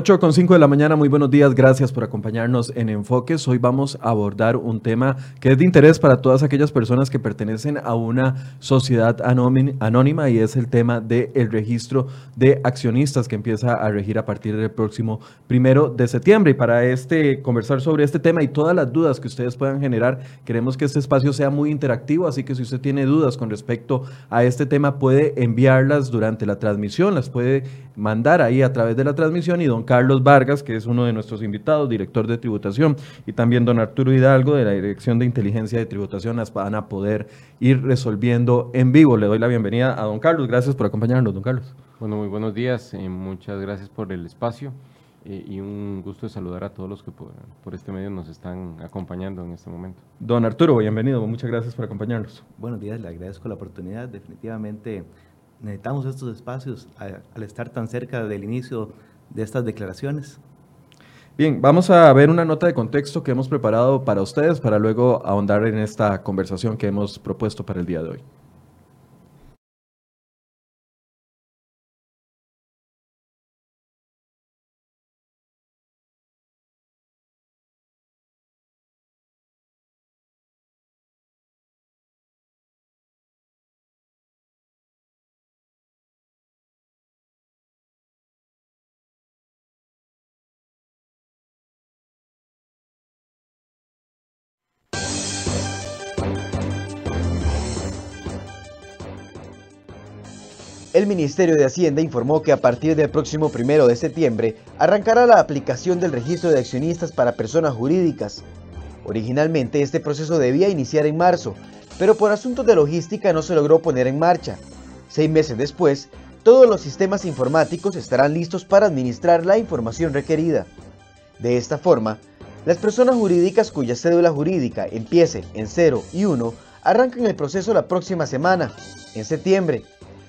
8 con 5 de la mañana, muy buenos días, gracias por acompañarnos en Enfoques. Hoy vamos a abordar un tema que es de interés para todas aquellas personas que pertenecen a una sociedad anónima y es el tema del registro de accionistas que empieza a regir a partir del próximo primero de septiembre. Y para este conversar sobre este tema y todas las dudas que ustedes puedan generar, queremos que este espacio sea muy interactivo, así que si usted tiene dudas con respecto a este tema, puede enviarlas durante la transmisión, las puede mandar ahí a través de la transmisión y don Carlos Vargas, que es uno de nuestros invitados, director de tributación, y también don Arturo Hidalgo de la Dirección de Inteligencia de Tributación, las van a poder ir resolviendo en vivo. Le doy la bienvenida a don Carlos. Gracias por acompañarnos, don Carlos. Bueno, muy buenos días. Eh, muchas gracias por el espacio. Eh, y un gusto de saludar a todos los que por, por, este medio nos están acompañando en este momento. Don Arturo, bienvenido, muchas gracias por acompañarnos. Buenos días, le agradezco la oportunidad. Definitivamente necesitamos estos espacios al estar tan cerca del inicio de estas declaraciones. Bien, vamos a ver una nota de contexto que hemos preparado para ustedes para luego ahondar en esta conversación que hemos propuesto para el día de hoy. El Ministerio de Hacienda informó que a partir del próximo primero de septiembre arrancará la aplicación del registro de accionistas para personas jurídicas. Originalmente este proceso debía iniciar en marzo, pero por asuntos de logística no se logró poner en marcha. Seis meses después, todos los sistemas informáticos estarán listos para administrar la información requerida. De esta forma, las personas jurídicas cuya cédula jurídica empiece en 0 y 1 arrancan el proceso la próxima semana, en septiembre,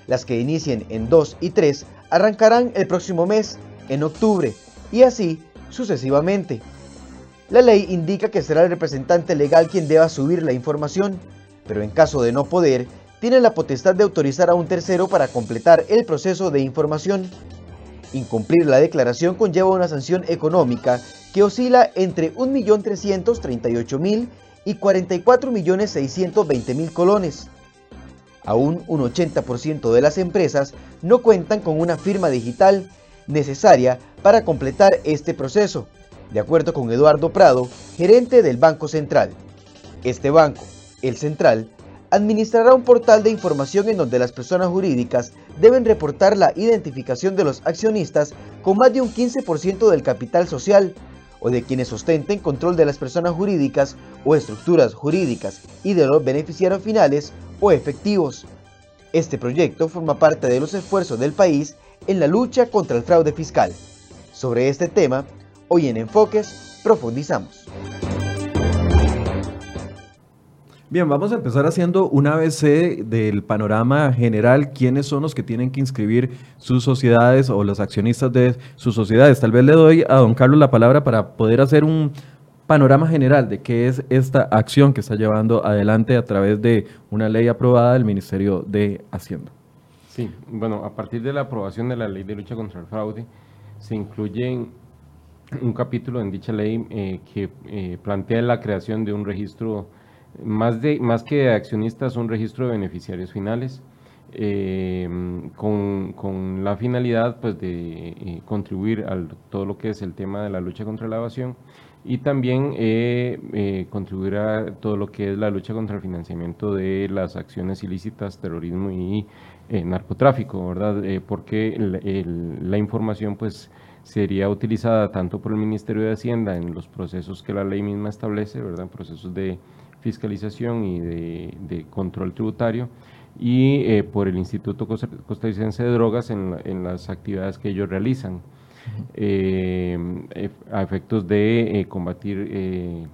las que inicien en 2 y 3 arrancarán el próximo mes, en octubre, y así sucesivamente. La ley indica que será el representante legal quien deba subir la información, pero en caso de no poder, tiene la potestad de autorizar a un tercero para completar el proceso de información. Incumplir la declaración conlleva una sanción económica que oscila entre 1.338.000 y 44.620.000 colones. Aún un 80% de las empresas no cuentan con una firma digital necesaria para completar este proceso, de acuerdo con Eduardo Prado, gerente del Banco Central. Este banco, el Central, administrará un portal de información en donde las personas jurídicas deben reportar la identificación de los accionistas con más de un 15% del capital social o de quienes ostenten control de las personas jurídicas o estructuras jurídicas y de los beneficiarios finales o efectivos. Este proyecto forma parte de los esfuerzos del país en la lucha contra el fraude fiscal. Sobre este tema, hoy en Enfoques profundizamos. Bien, vamos a empezar haciendo un ABC del panorama general, quiénes son los que tienen que inscribir sus sociedades o los accionistas de sus sociedades. Tal vez le doy a don Carlos la palabra para poder hacer un panorama general de qué es esta acción que está llevando adelante a través de una ley aprobada del Ministerio de Hacienda. Sí, bueno, a partir de la aprobación de la ley de lucha contra el fraude, se incluye un capítulo en dicha ley eh, que eh, plantea la creación de un registro más, de, más que de accionistas, un registro de beneficiarios finales, eh, con, la finalidad pues, de contribuir a todo lo que es el tema de la lucha contra la evasión y también eh, contribuir a todo lo que es la lucha contra el financiamiento de las acciones ilícitas, terrorismo y narcotráfico, ¿verdad? porque la información pues sería utilizada tanto por el Ministerio de Hacienda en los procesos que la ley misma establece, ¿verdad? Procesos de fiscalización y de, control tributario y eh, por el Instituto Costarricense de Drogas en, las actividades que ellos realizan eh, a efectos de eh, combatir el,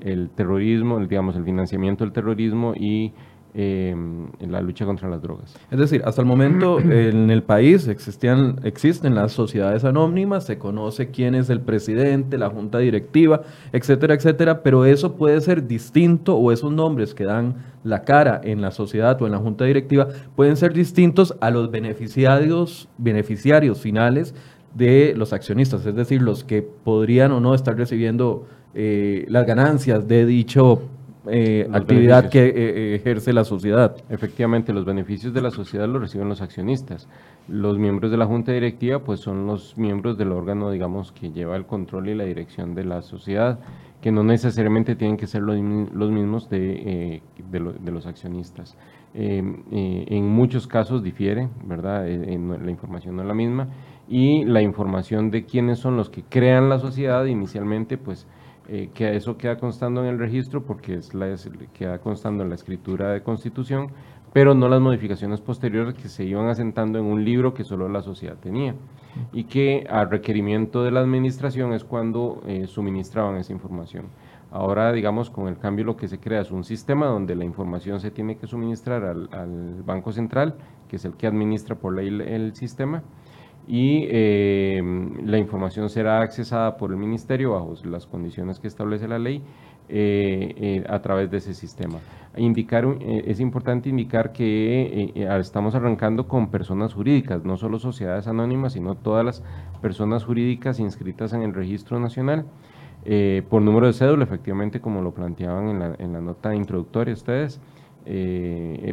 el, terrorismo, digamos, el financiamiento del terrorismo y la lucha contra las drogas. Es decir, hasta el momento en el país existían, existen las sociedades anónimas, se conoce quién es el presidente, la junta directiva, etcétera, etcétera, pero eso puede ser distinto o esos nombres que dan la cara en la sociedad o en la junta directiva pueden ser distintos a los beneficiarios, beneficiarios finales de los accionistas, es decir, los que podrían o no estar recibiendo eh, las ganancias de dicho eh, actividad que eh, ejerce la sociedad. Efectivamente, los beneficios de la sociedad los reciben los accionistas. Los miembros de la junta directiva pues son los miembros del órgano, digamos, que lleva el control y la dirección de la sociedad, que no necesariamente tienen que ser los, mismos de, de, los accionistas. En muchos casos difiere, ¿verdad? la información no es la misma y la información de quiénes son los que crean la sociedad inicialmente, pues eh, que eso queda constando en el registro porque es la, queda constando en la escritura de constitución, pero no las modificaciones posteriores que se iban asentando en un libro que solo la sociedad tenía y que a requerimiento de la administración es cuando eh, suministraban esa información. Ahora, digamos, con el cambio lo que se crea es un sistema donde la información se tiene que suministrar al, Banco Central, que es el que administra por ley el sistema, y eh, la información será accesada por el ministerio bajo las condiciones que establece la ley eh, eh, a través de ese sistema. Indicar, es importante indicar que estamos arrancando con personas jurídicas, no solo sociedades anónimas, sino todas las personas jurídicas inscritas en el registro nacional. Por número de cédula, efectivamente, como lo planteaban en la, nota introductoria ustedes,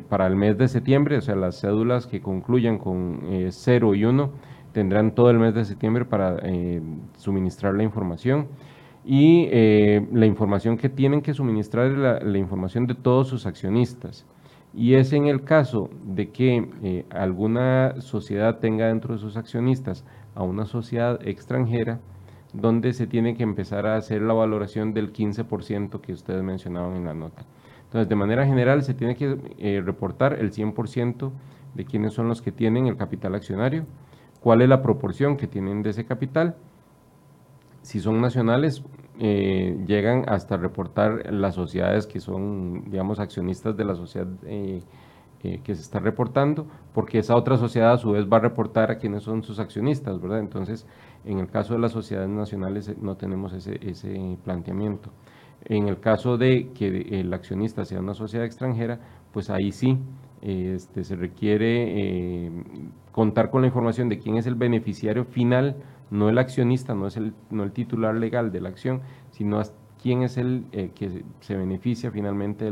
para el mes de septiembre, o sea, las cédulas que concluyan con 0 y 1, tendrán todo el mes de septiembre para eh, suministrar la información y eh, la información que tienen que suministrar es la, información de todos sus accionistas. Y es en el caso de que eh, alguna sociedad tenga dentro de sus accionistas a una sociedad extranjera, donde se tiene que empezar a hacer la valoración del 15% que ustedes mencionaban en la nota. Entonces, de manera general, se tiene que reportar el 100% de quiénes son los que tienen el capital accionario, cuál es la proporción que tienen de ese capital. Si son nacionales, eh, llegan hasta reportar las sociedades que son, digamos, accionistas de la sociedad eh, eh, que se está reportando, porque esa otra sociedad a su vez va a reportar a quienes son sus accionistas, ¿verdad? Entonces, en el caso de las sociedades nacionales no tenemos ese, ese planteamiento. En el caso de que el accionista sea una sociedad extranjera, pues ahí sí este, se requiere eh, contar con la información de quién es el beneficiario final, no el accionista, no es el, no el titular legal de la acción, sino quién es el eh, que se beneficia finalmente de,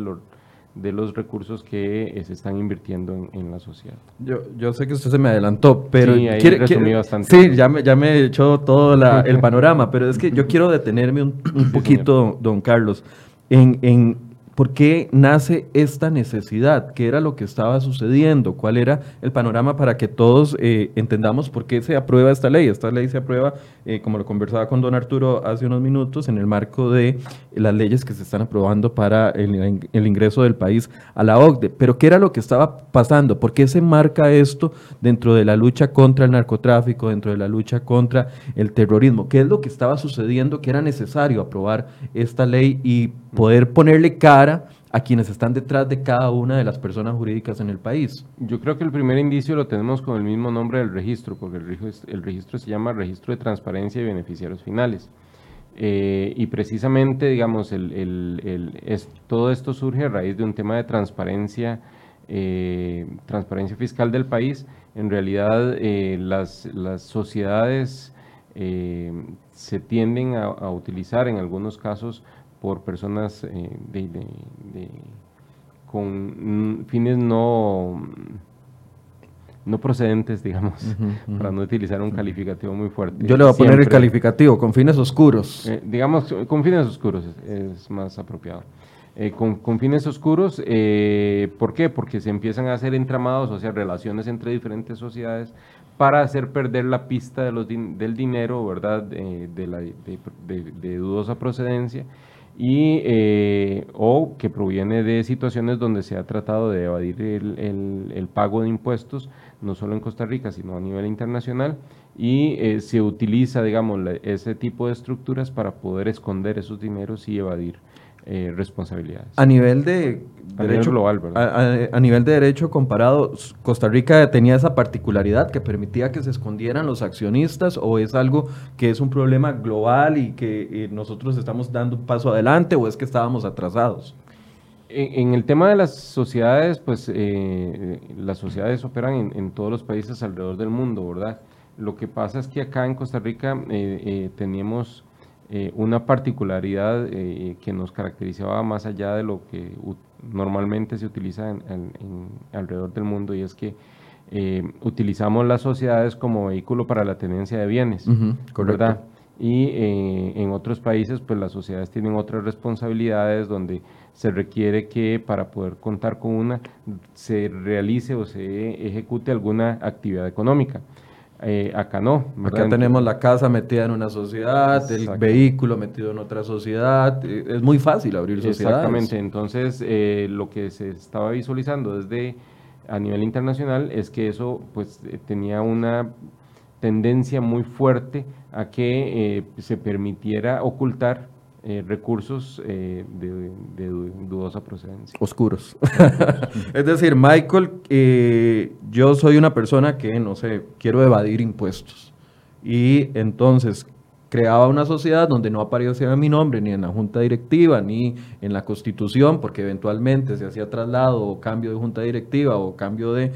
de los recursos que eh, se están invirtiendo en, la sociedad. Yo, yo sé que usted se me adelantó, pero sí, ahí bastante. Sí, ya me, ya me echó todo el panorama, pero es que yo quiero detenerme un, un poquito, don Carlos, en, en ¿Por qué nace esta necesidad? ¿Qué era lo que estaba sucediendo? ¿Cuál era el panorama para que todos eh, entendamos por qué se aprueba esta ley? Esta ley se aprueba, eh, como lo conversaba con don Arturo hace unos minutos, en el marco de las leyes que se están aprobando para el, ingreso del país a la OCDE. Pero ¿qué era lo que estaba pasando? ¿Por qué se marca esto dentro de la lucha contra el narcotráfico, dentro de la lucha contra el terrorismo? ¿Qué es lo que estaba sucediendo que era necesario aprobar esta ley y poder ponerle cara a quienes están detrás de cada una de las personas jurídicas en el país. Yo creo que el primer indicio lo tenemos con el mismo nombre del registro, porque el registro, se llama Registro de Transparencia y Beneficiarios Finales. Eh, y precisamente, digamos, es, todo esto surge a raíz de un tema de transparencia, eh, transparencia fiscal del país. En realidad, eh, las, las, sociedades se tienden a utilizar en algunos casos por personas eh, de, con fines no, no procedentes, digamos, para no utilizar un calificativo muy fuerte. Yo le voy a poner el calificativo, con fines oscuros. Eh, digamos, con fines oscuros es, más apropiado. Eh, con, con, fines oscuros, ¿por qué? Porque se empiezan a hacer entramados, o sea, relaciones entre diferentes sociedades para hacer perder la pista de los del dinero, ¿verdad? de, la, de dudosa procedencia y, eh, o que proviene de situaciones donde se ha tratado de evadir el, el, pago de impuestos, no solo en Costa Rica, sino a nivel internacional, y eh, se utiliza, digamos, ese tipo de estructuras para poder esconder esos dineros y evadir eh, responsabilidades. A nivel de derecho global, ¿verdad? A, nivel de derecho comparado, Costa Rica tenía esa particularidad que permitía que se escondieran los accionistas o es algo que es un problema global y que eh, nosotros estamos dando un paso adelante o es que estábamos atrasados. En, el tema de las sociedades, pues eh, las sociedades operan en, en, todos los países alrededor del mundo, ¿verdad? Lo que pasa es que acá en Costa Rica eh, teníamos eh, una particularidad que nos caracterizaba más allá de lo que normalmente se utiliza en, alrededor del mundo y es que utilizamos las sociedades como vehículo para la tenencia de bienes, ¿verdad? Y en otros países, pues las sociedades tienen otras responsabilidades donde se requiere que para poder contar con una se realice o se ejecute alguna actividad económica. Eh, acá no. Acá tenemos la casa metida en una sociedad, el vehículo metido en otra sociedad. Eh, es muy fácil abrir sociedades. Exactamente. Entonces, eh, lo que se estaba visualizando desde a nivel internacional es que eso pues tenía una tendencia muy fuerte a que se permitiera ocultar eh, recursos eh, de, dudosa procedencia. Oscuros. es decir, Michael, eh, yo soy una persona que, no sé, quiero evadir impuestos. Y entonces creaba una sociedad donde no aparecía mi nombre ni en la junta directiva ni en la constitución, porque eventualmente se hacía traslado o cambio de junta directiva o cambio de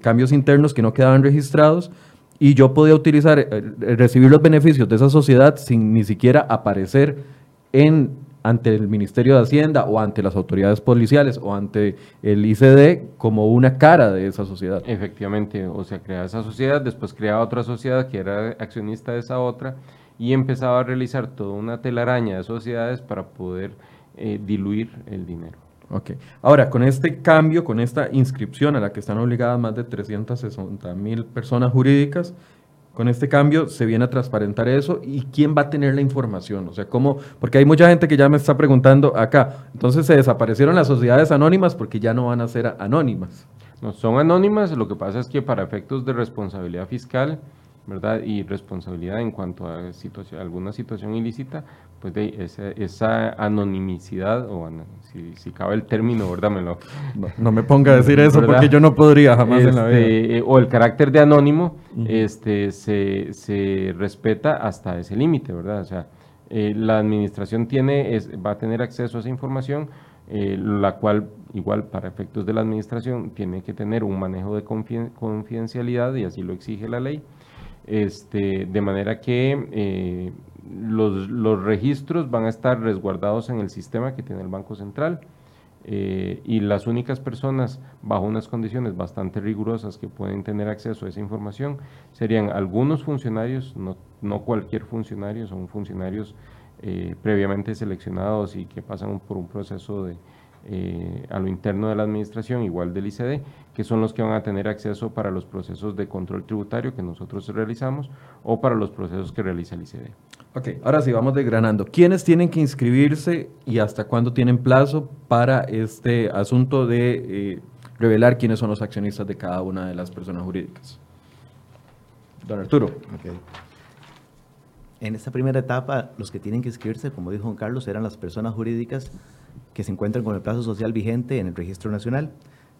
cambios internos que no quedaban registrados y yo podía utilizar, recibir los beneficios de esa sociedad sin ni siquiera aparecer en, ante el Ministerio de Hacienda o ante las autoridades policiales o ante el ICD como una cara de esa sociedad. Efectivamente, o sea, creaba esa sociedad, después creaba otra sociedad que era accionista de esa otra y empezaba a realizar toda una telaraña de sociedades para poder eh, diluir el dinero. Ok. Ahora, con este cambio, con esta inscripción a la que están obligadas más de 360 mil personas jurídicas, con este cambio se viene a transparentar eso y quién va a tener la información. O sea, cómo, porque hay mucha gente que ya me está preguntando acá, entonces se desaparecieron las sociedades anónimas porque ya no van a ser anónimas. No, son anónimas, lo que pasa es que para efectos de responsabilidad fiscal, ¿verdad? Y responsabilidad en cuanto a situación, alguna situación ilícita, pues de esa, esa anonimicidad, o si, cabe el término, ¿verdad? Me no, me ponga a decir eso porque yo no podría jamás en la vida. Este, eh, o el carácter de anónimo este, se, se, respeta hasta ese límite, ¿verdad? O sea, eh, la administración tiene, es, va a tener acceso a esa información, eh, la cual, igual para efectos de la administración, tiene que tener un manejo de confidencialidad y así lo exige la ley. Este, de manera que eh, los, los, registros van a estar resguardados en el sistema que tiene el Banco Central eh, y las únicas personas bajo unas condiciones bastante rigurosas que pueden tener acceso a esa información serían algunos funcionarios, no, no cualquier funcionario, son funcionarios eh, previamente seleccionados y que pasan por un proceso de, eh, a lo interno de la administración, igual del ICD, que son los que van a tener acceso para los procesos de control tributario que nosotros realizamos o para los procesos que realiza el ICD. Ok, ahora sí, vamos desgranando. ¿Quiénes tienen que inscribirse y hasta cuándo tienen plazo para este asunto de eh, revelar quiénes son los accionistas de cada una de las personas jurídicas? Don Arturo. Okay. En esta primera etapa, los que tienen que inscribirse, como dijo Juan Carlos, eran las personas jurídicas que se encuentran con el plazo social vigente en el registro nacional.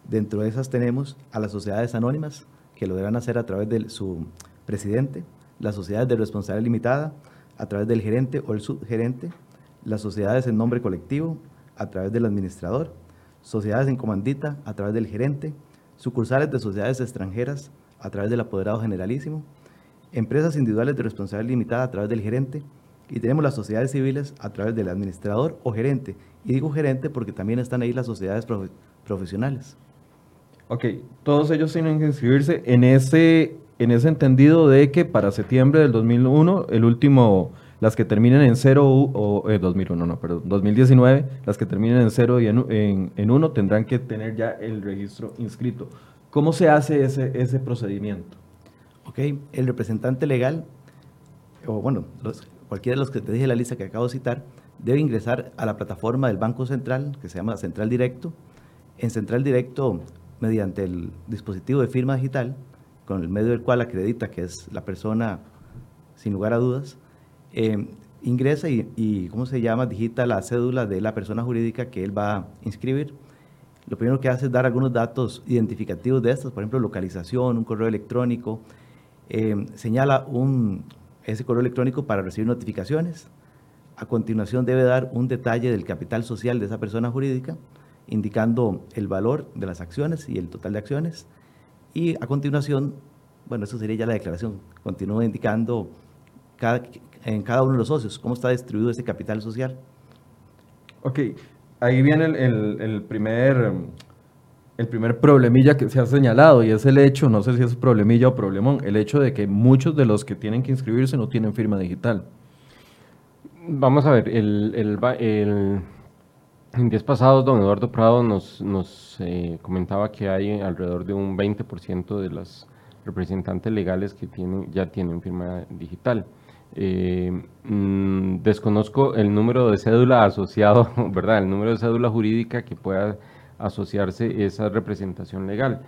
Dentro de esas tenemos a las sociedades anónimas, que lo deben hacer a través de su presidente, las sociedades de responsabilidad limitada, a través del gerente o el subgerente, las sociedades en nombre colectivo, a través del administrador, sociedades en comandita, a través del gerente, sucursales de sociedades extranjeras, a través del apoderado generalísimo, empresas individuales de responsabilidad limitada, a través del gerente, y tenemos las sociedades civiles a través del administrador o gerente. Y digo gerente porque también están ahí las sociedades profesionales. Ok, todos ellos tienen que inscribirse en ese, en ese entendido de que para septiembre del 2001, el último, las que terminen en 0 o 2001, eh, no, perdón, 2019, las que terminen en 0 y en, en, 1 tendrán que tener ya el registro inscrito. ¿Cómo se hace ese, ese procedimiento? Ok, el representante legal, o bueno, cualquiera de los que te dije la lista que acabo de citar, debe ingresar a la plataforma del Banco Central, que se llama Central Directo. En Central Directo, mediante el dispositivo de firma digital, con el medio del cual acredita que es la persona, sin lugar a dudas, eh, ingresa y, ¿cómo se llama?, digita la cédula de la persona jurídica que él va a inscribir. Lo primero que hace es dar algunos datos identificativos de estas, por ejemplo, localización, un correo electrónico, eh, señala un, ese correo electrónico para recibir notificaciones. A continuación debe dar un detalle del capital social de esa persona jurídica, indicando el valor de las acciones y el total de acciones. Y a continuación bueno, eso sería ya la declaración, continúa indicando cada, en cada uno de los socios cómo está distribuido ese capital social. Ok, ahí viene el, el, primer, el primer problemilla que se ha señalado y es el hecho, no sé si es problemilla o problemón, el hecho de que muchos de los que tienen que inscribirse no tienen firma digital. Vamos a ver, el, el, en días pasados don Eduardo Prado nos, nos eh, comentaba que hay alrededor de un 20% de los representantes legales que tienen, ya tienen firma digital. Eh, mm, desconozco el número de cédula asociado, ¿verdad? El número de cédula jurídica que pueda asociarse esa representación legal.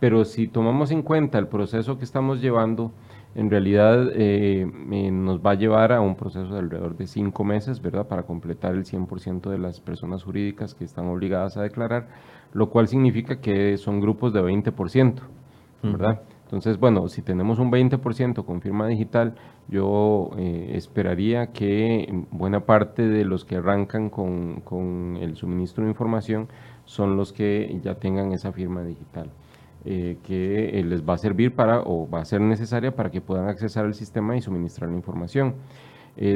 Pero si tomamos en cuenta el proceso que estamos llevando, en realidad eh, nos va a llevar a un proceso de alrededor de cinco meses, ¿verdad? Para completar el 100% de las personas jurídicas que están obligadas a declarar, lo cual significa que son grupos de 20%, ¿verdad? Entonces, bueno, si tenemos un 20% con firma digital, yo eh, esperaría que buena parte de los que arrancan con, con, el suministro de información son los que ya tengan esa firma digital, eh, que eh, les va a servir para o va a ser necesaria para que puedan accesar al sistema y suministrar la información.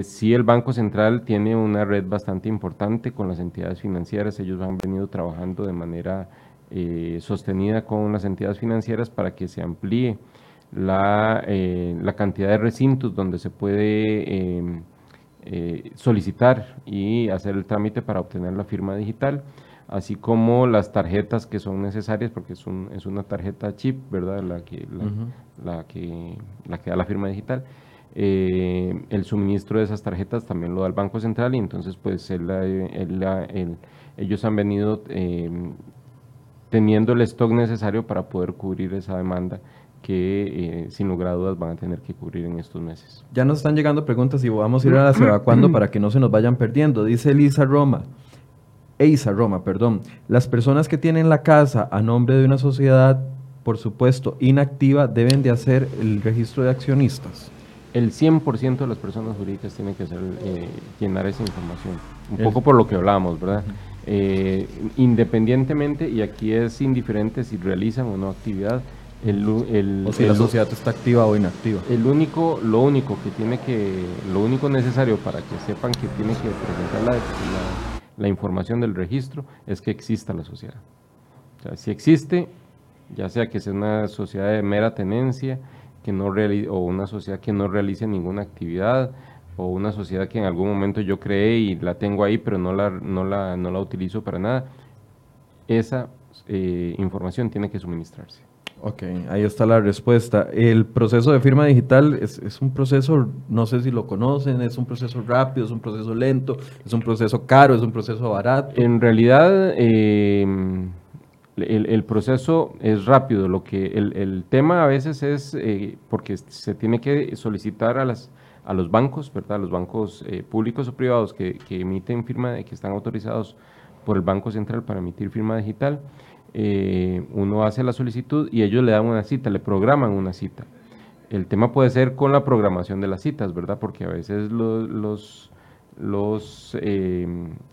si el Banco Central tiene una red bastante importante con las entidades financieras, ellos han venido trabajando de manera eh, sostenida con las entidades financieras para que se amplíe la, eh, la cantidad de recintos donde se puede em, eh, solicitar y hacer el trámite para obtener la firma digital, así como las tarjetas que son necesarias, porque es, un, es una tarjeta chip, ¿verdad? La que, la, que, la que da la firma digital. el suministro de esas tarjetas también lo da el Banco Central y entonces pues ellos han venido em, teniendo el stock necesario para poder cubrir esa demanda que eh, sin lugar a dudas van a tener que cubrir en estos meses. Ya nos están llegando preguntas y vamos a ir a las evacuando para que no se nos vayan perdiendo. Dice Elisa Roma, Eisa Roma, perdón, las personas que tienen la casa a nombre de una sociedad, por supuesto, inactiva, deben de hacer el registro de accionistas. El 100% de las personas jurídicas tienen que hacer, eh, llenar esa información, un poco por lo que hablábamos, ¿verdad? Eh, independientemente, y aquí es indiferente si realizan o no actividad, el, o si la sociedad está activa o inactiva. El único, lo único que tiene que, lo único necesario para que sepan que tiene que presentar la, la, información del registro es que exista la sociedad. Si existe, ya sea que sea una sociedad de mera tenencia, que no o una sociedad que no realice ninguna actividad, o una sociedad que en algún momento yo creé y la tengo ahí, pero no la, no la, no la utilizo para nada, esa eh, información tiene que suministrarse. Ok, ahí está la respuesta. El proceso de firma digital es, un proceso, no sé si lo conocen, es un proceso rápido, es un proceso lento, es un proceso caro, es un proceso barato. En realidad, em, el, proceso es rápido. Lo que el, tema a veces es eh, porque se tiene que solicitar a las a los bancos, ¿verdad? los bancos eh, públicos o privados que, emiten firma, que están autorizados por el Banco Central para emitir firma digital, eh, uno hace la solicitud y ellos le dan una cita, le programan una cita. El tema puede ser con la programación de las citas, ¿verdad? Porque a veces los, eh,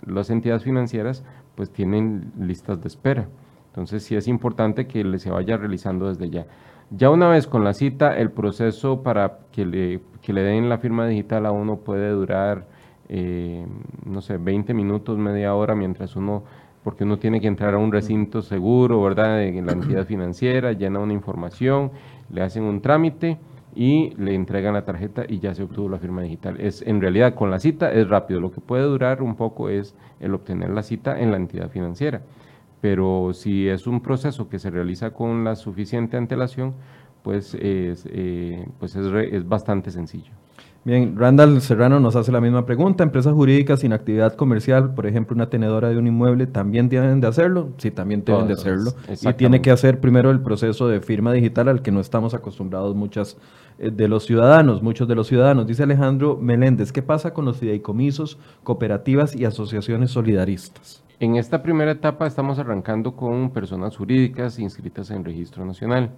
las entidades financieras pues tienen listas de espera. Entonces sí es importante que se vaya realizando desde ya. Ya una vez con la cita, el proceso para que le, le den la firma digital a uno puede durar, eh, no sé, 20 minutos, media hora, mientras uno, porque uno tiene que entrar a un recinto seguro, ¿verdad?, en la entidad financiera, llena una información, le hacen un trámite y le entregan la tarjeta y ya se obtuvo la firma digital. Es, en realidad, con la cita es rápido. Lo que puede durar un poco es el obtener la cita en la entidad financiera pero si es un proceso que se realiza con la suficiente antelación, pues es, eh, pues es, es, bastante sencillo. Bien, Randall Serrano nos hace la misma pregunta. ¿Empresas jurídicas sin actividad comercial, por ejemplo, una tenedora de un inmueble, también tienen de hacerlo? Sí, también tienen de hacerlo. Y tiene que hacer primero el proceso de firma digital al que no estamos acostumbrados muchas eh, de los ciudadanos, muchos de los ciudadanos. Dice Alejandro Meléndez, ¿qué pasa con los fideicomisos, cooperativas y asociaciones solidaristas? En esta primera etapa estamos arrancando con personas jurídicas inscritas en registro nacional.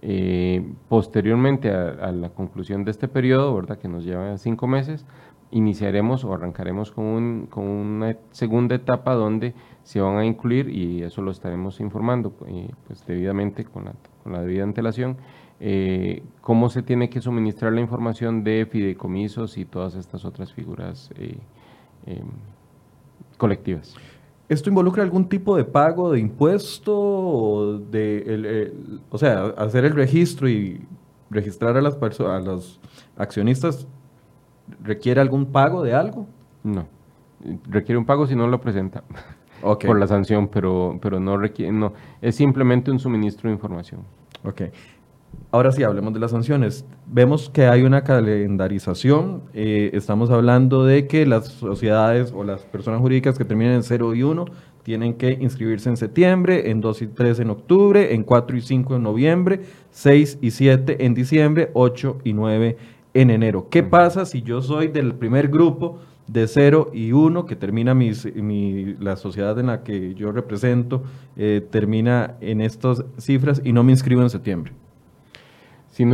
Eh, posteriormente a, la conclusión de este periodo, ¿verdad? que nos lleva cinco meses, iniciaremos o arrancaremos con, una segunda etapa donde se van a incluir, y eso lo estaremos informando eh, pues debidamente con la, debida antelación, eh, cómo se tiene que suministrar la información de fideicomisos y todas estas otras figuras eh, em, colectivas. ¿Esto involucra algún tipo de pago de impuesto? O, de o sea, hacer el registro y registrar a las a los accionistas, ¿requiere algún pago de algo? No, requiere un pago si no lo presenta. Por la sanción, pero, pero no requiere, no, es simplemente un suministro de información. Ok. Ahora sí, hablemos de las sanciones. Vemos que hay una calendarización. Eh, estamos hablando de que las sociedades o las personas jurídicas que terminen en 0 y 1 tienen que inscribirse en septiembre, en 2 y 3 en octubre, en 4 y 5 en noviembre, 6 y 7 en diciembre, 8 y 9 en enero. ¿Qué pasa si yo soy del primer grupo de 0 y 1 que termina mi, la sociedad en la que yo represento, eh, termina en estas cifras y no me inscribo en septiembre? Si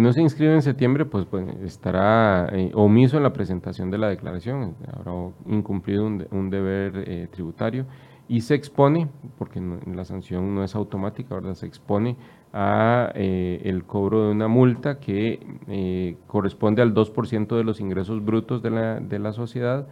no, se, inscribe en septiembre, pues, pues estará eh, omiso en la presentación de la declaración, habrá incumplido un, deber eh, tributario y se expone, porque la sanción no es automática, ¿verdad? se expone a eh, el cobro de una multa que corresponde al 2% de los ingresos brutos de la, sociedad,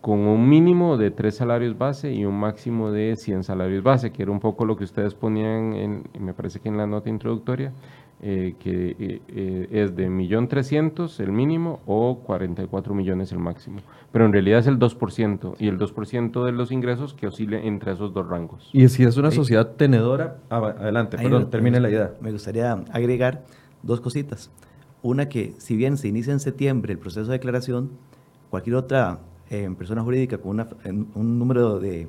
con un mínimo de tres salarios base y un máximo de 100 salarios base, que era un poco lo que ustedes ponían, me parece que en la nota introductoria, eh, que eh, eh, es de 1.300.000 el mínimo o 44 millones el máximo. Pero en realidad es el 2% y el 2% de los ingresos que oscile entre esos dos rangos. Y si es una sociedad tenedora, adelante, perdón, termine la idea. Me gustaría agregar dos cositas. Una que si bien se inicia en septiembre el proceso de declaración, cualquier otra persona jurídica con una, un número de,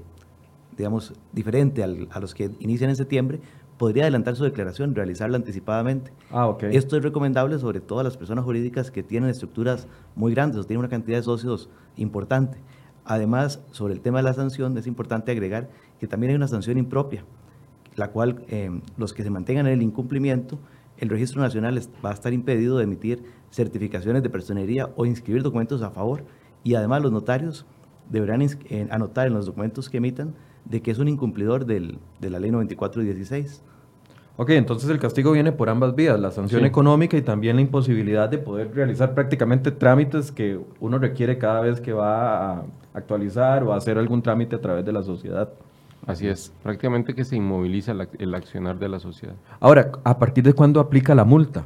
digamos, diferente a los que inician en septiembre, podría adelantar su declaración, realizarla anticipadamente. Ah, okay. Esto es recomendable sobre todo a las personas jurídicas que tienen estructuras muy grandes o tienen una cantidad de socios importante. Además, sobre el tema de la sanción, es importante agregar que también hay una sanción impropia, la cual eh, los que se mantengan en el incumplimiento, el Registro Nacional va a estar impedido de emitir certificaciones de personería o inscribir documentos a favor. Y además los notarios deberán eh, anotar en los documentos que emitan de que es un incumplidor del, de la ley 94 y 16. Ok, entonces el castigo viene por ambas vías, la sanción económica y también la imposibilidad de poder realizar prácticamente trámites que uno requiere cada vez que va a actualizar o hacer algún trámite a través de la sociedad. Así es, prácticamente que se inmoviliza el accionar de la sociedad. Ahora, ¿a partir de cuándo aplica la multa?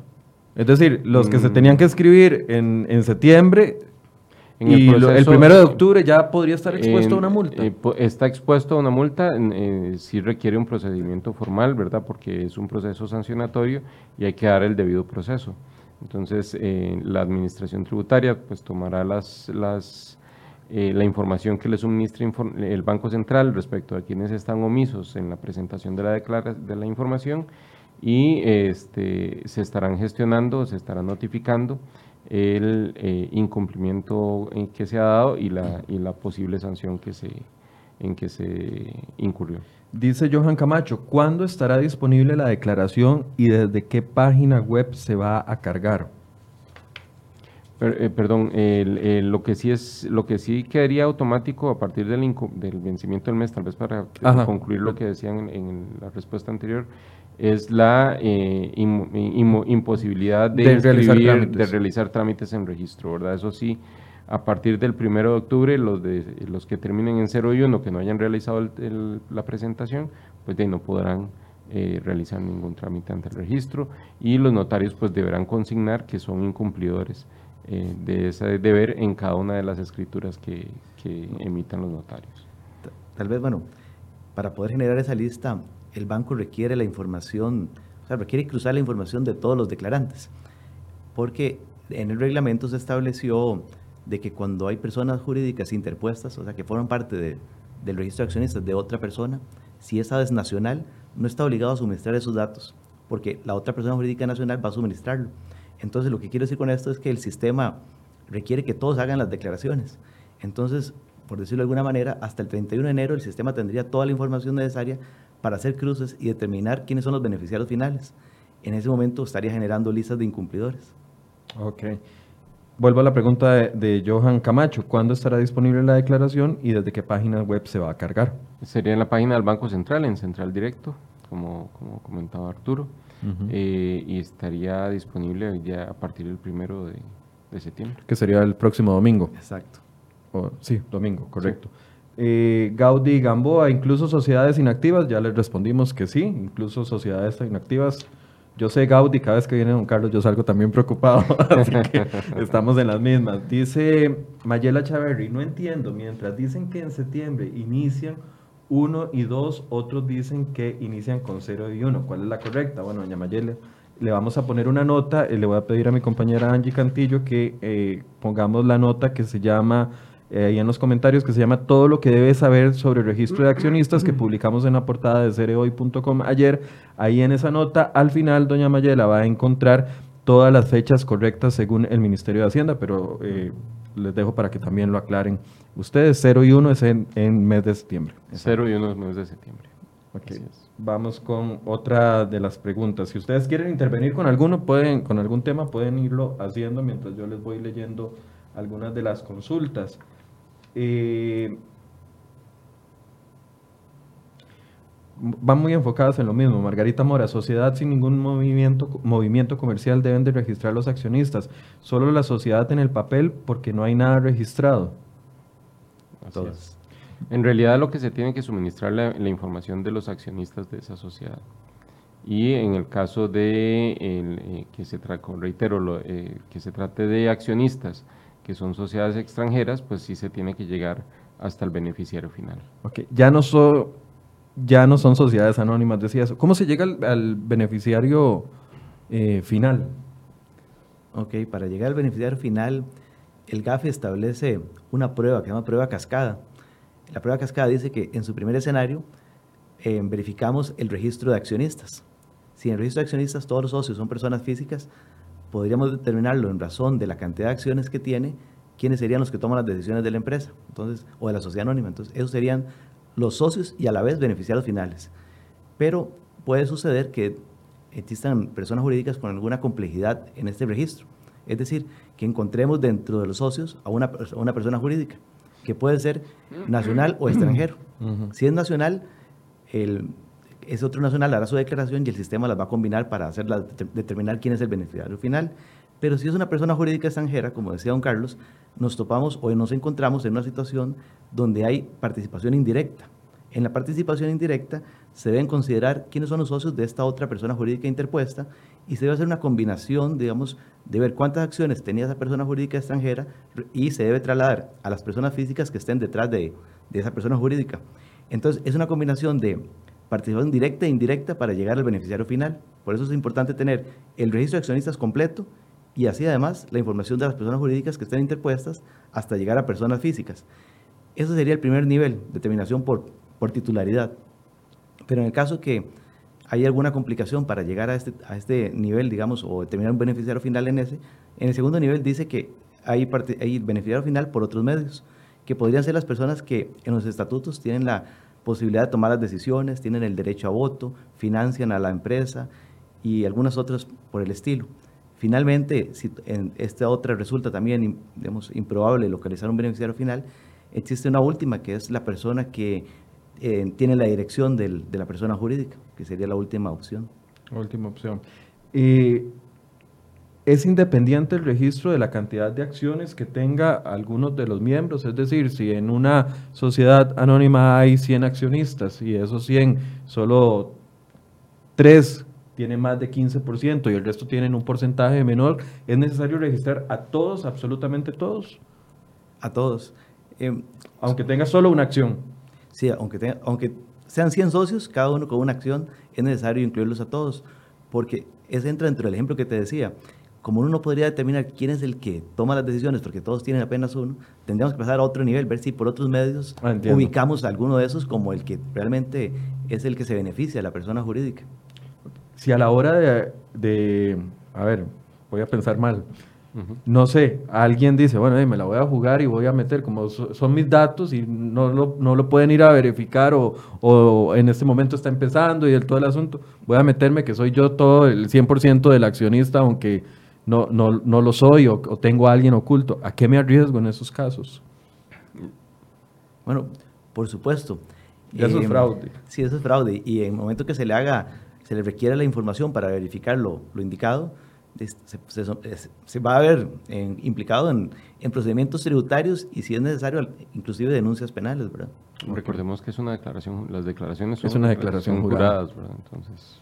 Es decir, los que se mm. tenían que escribir en, en septiembre y el, primero de octubre ya podría estar expuesto a una multa. Eh, está expuesto a una multa, eh, si requiere un procedimiento formal, ¿verdad? Porque es un proceso sancionatorio y hay que dar el debido proceso. Entonces, eh, la administración tributaria pues tomará las, las, eh, la información que le suministre el Banco Central respecto a quienes están omisos en la presentación de la, de la información y este, se estarán gestionando, se estarán notificando el eh, incumplimiento en que se ha dado y la, y la posible sanción que se, en que se incurrió. Dice Johan Camacho, ¿cuándo estará disponible la declaración y desde qué página web se va a cargar? Eh, perdón, lo que sí es, lo que sí quedaría automático a partir del, del vencimiento del mes, tal vez para concluir lo que decían en la respuesta anterior, es la eh, imposibilidad de, realizar trámites en registro, ¿verdad? Eso sí, a partir del 1 de octubre, los, de, los que terminen en 0 y 1, que no hayan realizado la presentación, pues de no podrán eh, realizar ningún trámite ante el registro y los notarios pues deberán consignar que son incumplidores eh, de ese deber en cada una de las escrituras que, que emitan los notarios. Tal vez, bueno, para poder generar esa lista el banco requiere la información, sea, requiere cruzar la información de todos los declarantes, porque en el reglamento se estableció de que cuando hay personas jurídicas interpuestas, o sea, que forman parte del registro de accionistas de otra persona, si esa es nacional, no está obligado a suministrar esos datos, porque la otra persona jurídica nacional va a suministrarlo. Entonces, lo que quiero decir con esto es que el sistema requiere que todos hagan las declaraciones. Entonces, por decirlo de alguna manera, hasta el 31 de enero el sistema tendría toda la información necesaria para hacer cruces y determinar quiénes son los beneficiarios finales. En ese momento estaría generando listas de incumplidores. Ok. Vuelvo a la pregunta de, Johan Camacho. ¿Cuándo estará disponible la declaración y desde qué página web se va a cargar? Sería en la página del Banco Central, en Central Directo, como, como comentaba Arturo. eh, y estaría disponible ya a partir del primero de, septiembre. Que sería el próximo domingo. Exacto. sí, domingo, correcto. Eh, Gaudí, Gamboa, incluso sociedades inactivas, ya les respondimos que sí, incluso sociedades inactivas. Yo sé Gaudí, cada vez que viene don Carlos yo salgo también preocupado, así que estamos en las mismas. Dice Mayela Chaverri, no entiendo, mientras dicen que en septiembre inician uno y dos, otros dicen que inician con cero y uno. ¿Cuál es la correcta? Bueno, doña Mayela, le vamos a poner una nota, y le voy a pedir a mi compañera Angie Cantillo que eh, pongamos la nota que se llama eh, ahí en los comentarios que se llama Todo lo que debes saber sobre el registro de accionistas que publicamos en la portada de cereoy.com ayer. Ahí en esa nota, al final, doña Mayela va a encontrar todas las fechas correctas según el Ministerio de Hacienda, pero eh, les dejo para que también lo aclaren ustedes. 0 y 1 es en, en mes de septiembre. 0 y 1 es mes de septiembre. Okay. Vamos con otra de las preguntas. Si ustedes quieren intervenir con alguno, pueden, con algún tema, pueden irlo haciendo mientras yo les voy leyendo algunas de las consultas. Eh, van muy enfocadas en lo mismo. Margarita Mora, sociedad sin ningún movimiento, movimiento comercial deben de registrar los accionistas. Solo la sociedad en el papel porque no hay nada registrado. En realidad lo que se tiene que suministrar la, la información de los accionistas de esa sociedad. Y en el caso de eh, que se reitero, lo, eh, que se trate de accionistas que son sociedades extranjeras, pues sí se tiene que llegar hasta el beneficiario final. Ok, ya no, ya no son sociedades anónimas, decía eso. ¿Cómo se llega al, beneficiario eh, final? Ok, para llegar al beneficiario final, el GAFE establece una prueba que se llama prueba cascada. La prueba cascada dice que en su primer escenario eh, verificamos el registro de accionistas. Si en el registro de accionistas todos los socios son personas físicas, podríamos determinarlo en razón de la cantidad de acciones que tiene, quiénes serían los que toman las decisiones de la empresa entonces, o de la sociedad anónima. Entonces, esos serían los socios y a la vez beneficiarios finales. Pero puede suceder que existan personas jurídicas con alguna complejidad en este registro. Es decir, que encontremos dentro de los socios a una, una persona jurídica, que puede ser nacional o extranjero. Si es nacional, el, ese otro nacional hará su declaración y el sistema las va a combinar para hacerla, determinar quién es el beneficiario final. Pero si es una persona jurídica extranjera, como decía don Carlos, nos topamos o nos encontramos en una situación donde hay participación indirecta. En la participación indirecta se deben considerar quiénes son los socios de esta otra persona jurídica interpuesta y se debe hacer una combinación, digamos, de ver cuántas acciones tenía esa persona jurídica extranjera y se debe trasladar a las personas físicas que estén detrás de, de esa persona jurídica. Entonces, es una combinación de participación directa e indirecta para llegar al beneficiario final. Por eso es importante tener el registro de accionistas completo y así además la información de las personas jurídicas que estén interpuestas hasta llegar a personas físicas. Ese sería el primer nivel, determinación por, por titularidad. Pero en el caso que hay alguna complicación para llegar a este, a este nivel, digamos, o determinar un beneficiario final en ese, en el segundo nivel dice que hay, hay beneficiario final por otros medios, que podrían ser las personas que en los estatutos tienen la posibilidad de tomar las decisiones, tienen el derecho a voto, financian a la empresa y algunas otras por el estilo. Finalmente, si en esta otra resulta también digamos, improbable localizar un beneficiario final, existe una última que es la persona que eh, tiene la dirección de la persona jurídica, que sería la última opción. Última opción. Y es independiente el registro de la cantidad de acciones que tenga algunos de los miembros, es decir, si en una sociedad anónima hay 100 accionistas y esos 100 solo 3 tienen más de 15% y el resto tienen un porcentaje menor, ¿es necesario registrar a todos, absolutamente todos? A todos. Em, aunque tenga solo una acción. Sí, aunque, aunque sean 100 socios, cada uno con una acción, es necesario incluirlos a todos, porque ese entra dentro del ejemplo que te decía como uno no podría determinar quién es el que toma las decisiones, porque todos tienen apenas uno, tendríamos que pasar a otro nivel, ver si por otros medios ah, ubicamos a alguno de esos como el que realmente es el que se beneficia, la persona jurídica. Si a la hora de, a ver, voy a pensar mal, no sé, alguien dice, bueno, me la voy a jugar y voy a meter, como son mis datos y no lo, no lo pueden ir a verificar o, o, en este momento está empezando y el, todo el asunto, voy a meterme que soy yo todo el 100% del accionista, aunque no, no, no lo soy o, tengo a alguien oculto. ¿A qué me arriesgo en esos casos? Bueno, por supuesto. eso es eh, fraude. Sí, eso es fraude. Y en el momento que se le haga, se le requiere la información para verificar lo, lo indicado, se, se, va a ver implicado en, en, procedimientos tributarios y si es necesario inclusive denuncias penales, ¿verdad? Recordemos que es una declaración, las declaraciones son es una declaración juradas, ¿verdad? Entonces...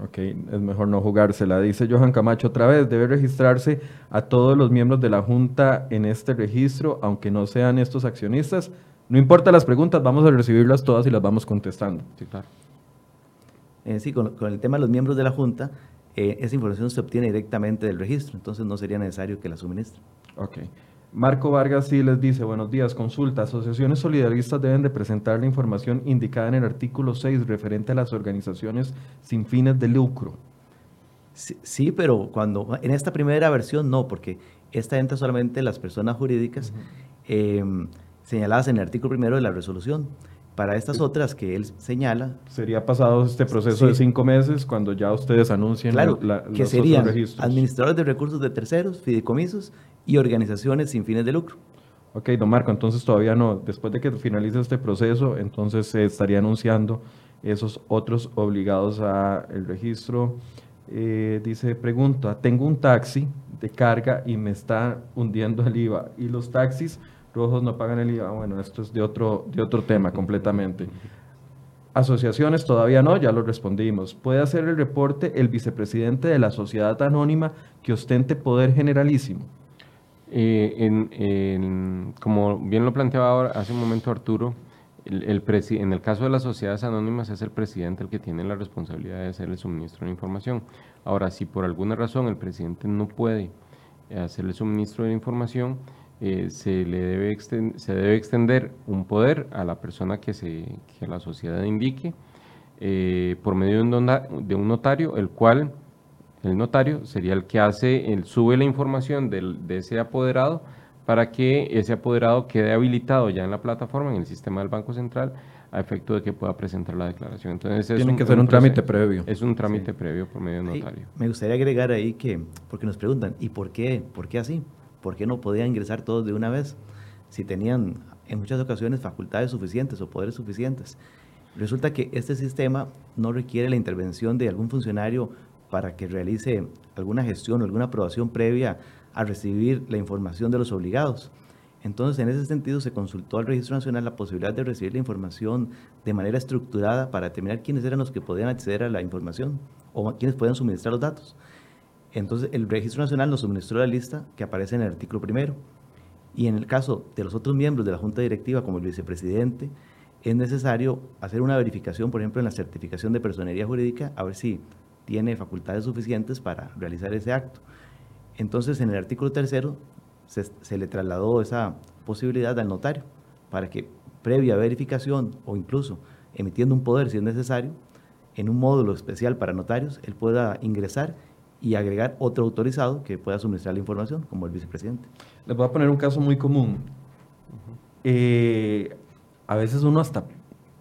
Ok, es mejor no jugársela. Dice Johan Camacho otra vez, debe registrarse a todos los miembros de la Junta en este registro, aunque no sean estos accionistas. No importa las preguntas, vamos a recibirlas todas y las vamos contestando. Sí, claro. Eh, sí, con, el tema de los miembros de la Junta, eh, esa información se obtiene directamente del registro, entonces no sería necesario que la suministre. Ok. Marco Vargas sí les dice, buenos días, consulta, asociaciones solidaristas deben de presentar la información indicada en el artículo 6 referente a las organizaciones sin fines de lucro. Sí, pero cuando en esta primera versión no, porque esta entra solamente las personas jurídicas em, señaladas en el artículo primero de la resolución. Para estas otras que él señala... Sería pasado este proceso de cinco meses cuando ya ustedes anuncien claro, que serían administradores de recursos de terceros, fideicomisos y organizaciones sin fines de lucro. Ok, don Marco, entonces todavía no, después de que finalice este proceso, entonces se estaría anunciando esos otros obligados al registro. Eh, dice, pregunta, tengo un taxi de carga y me está hundiendo el IVA y los taxis rojos no pagan el IVA. Bueno, esto es de otro, de otro tema completamente. Asociaciones todavía no, ya lo respondimos. ¿Puede hacer el reporte el vicepresidente de la sociedad anónima que ostente poder generalísimo? Eh, como bien lo planteaba hace un momento Arturo, en el caso de las sociedades anónimas es el presidente el que tiene la responsabilidad de hacer el suministro de información. Ahora, si por alguna razón el presidente no puede hacer el suministro de información, eh, se le debe, se debe extender un poder a la persona que, se, que la sociedad indique eh, por medio de un, de un notario, el cual el notario sería el que hace, el, sube la información del, de ese apoderado para que ese apoderado quede habilitado ya en la plataforma, en el sistema del Banco Central, a efecto de que pueda presentar la declaración. Entonces, Tiene que ser un, trámite previo. Es un trámite previo por medio de notario. me gustaría agregar ahí que, porque nos preguntan, ¿y por qué? ¿Por qué así? ¿Por qué no podían ingresar todos de una vez si tenían en muchas ocasiones facultades suficientes o poderes suficientes? Resulta que este sistema no requiere la intervención de algún funcionario para que realice alguna gestión o alguna aprobación previa a recibir la información de los obligados. Entonces, en ese sentido, se consultó al Registro Nacional la posibilidad de recibir la información de manera estructurada para determinar quiénes eran los que podían acceder a la información o quiénes podían suministrar los datos. Entonces, el Registro Nacional nos suministró la lista que aparece en el artículo primero. Y en el caso de los otros miembros de la Junta Directiva, como el vicepresidente, es necesario hacer una verificación, por ejemplo, en la certificación de personería jurídica, a ver si tiene facultades suficientes para realizar ese acto. Entonces, en el artículo tercero, se, se le trasladó esa posibilidad al notario para que, previa verificación o incluso emitiendo un poder si es necesario, en un módulo especial para notarios, él pueda ingresar y agregar otro autorizado que pueda suministrar la información, como el vicepresidente. Les voy a poner un caso muy común. Eh, a veces uno hasta,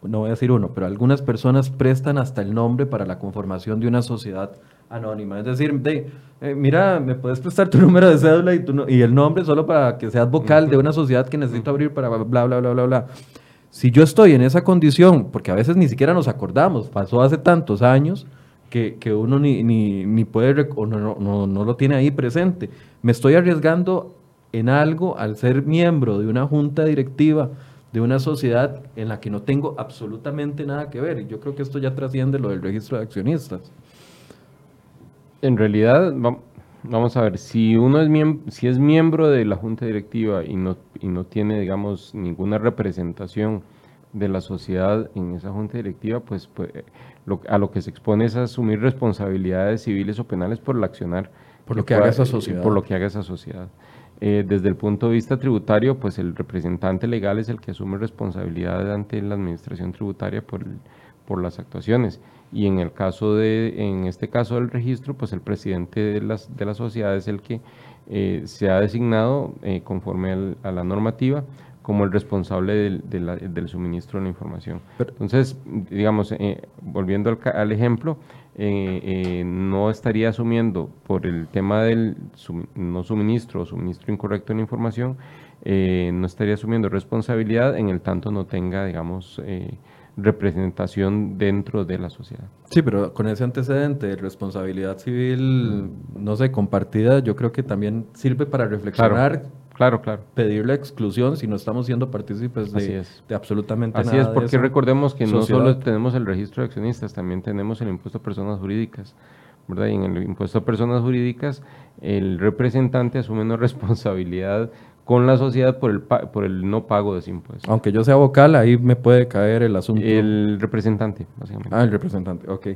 no voy a decir uno, pero algunas personas prestan hasta el nombre para la conformación de una sociedad anónima. Es decir, de, eh, mira, me puedes prestar tu número de cédula y, tu, y el nombre solo para que seas vocal de una sociedad que necesito abrir para bla, bla, bla, bla, bla. Si yo estoy en esa condición, porque a veces ni siquiera nos acordamos, pasó hace tantos años, que, uno ni, ni, puede o no, no, no, lo tiene ahí presente. Me estoy arriesgando en algo al ser miembro de una junta directiva de una sociedad en la que no tengo absolutamente nada que ver. Y yo creo que esto ya trasciende lo del registro de accionistas. En realidad, vamos a ver, si uno es, si es miembro de la junta directiva y no, y no tiene, digamos, ninguna representación de la sociedad en esa junta directiva, pues, pues a lo que se expone es asumir responsabilidades civiles o penales por el accionar. Por lo que, haga esa sociedad. Por lo que haga esa sociedad. Eh, desde el punto de vista tributario, pues el representante legal es el que asume responsabilidades ante la administración tributaria por, por las actuaciones. Y en el caso de, en este caso del registro, pues el presidente de, las, de la sociedad es el que eh, se ha designado eh, conforme a la normativa como el responsable del, suministro de la información. Entonces, digamos, eh, volviendo al, ejemplo, eh, eh, no estaría asumiendo por el tema del no suministro o suministro incorrecto de la información, no estaría asumiendo responsabilidad en el tanto no tenga, digamos, representación dentro de la sociedad. Sí, pero con ese antecedente de responsabilidad civil, no sé, compartida, yo creo que también sirve para reflexionar. Claro, claro. Pedir la exclusión si no estamos siendo partícipes de, de absolutamente Así nada. Así es, porque recordemos que no solo tenemos el registro de accionistas, también tenemos el impuesto a personas jurídicas. ¿verdad? Y en el impuesto a personas jurídicas, el representante asume una responsabilidad con la sociedad por el, por el no pago de ese impuesto. Aunque yo sea vocal, ahí me puede caer el asunto. El representante, básicamente. Ah, el representante, ok.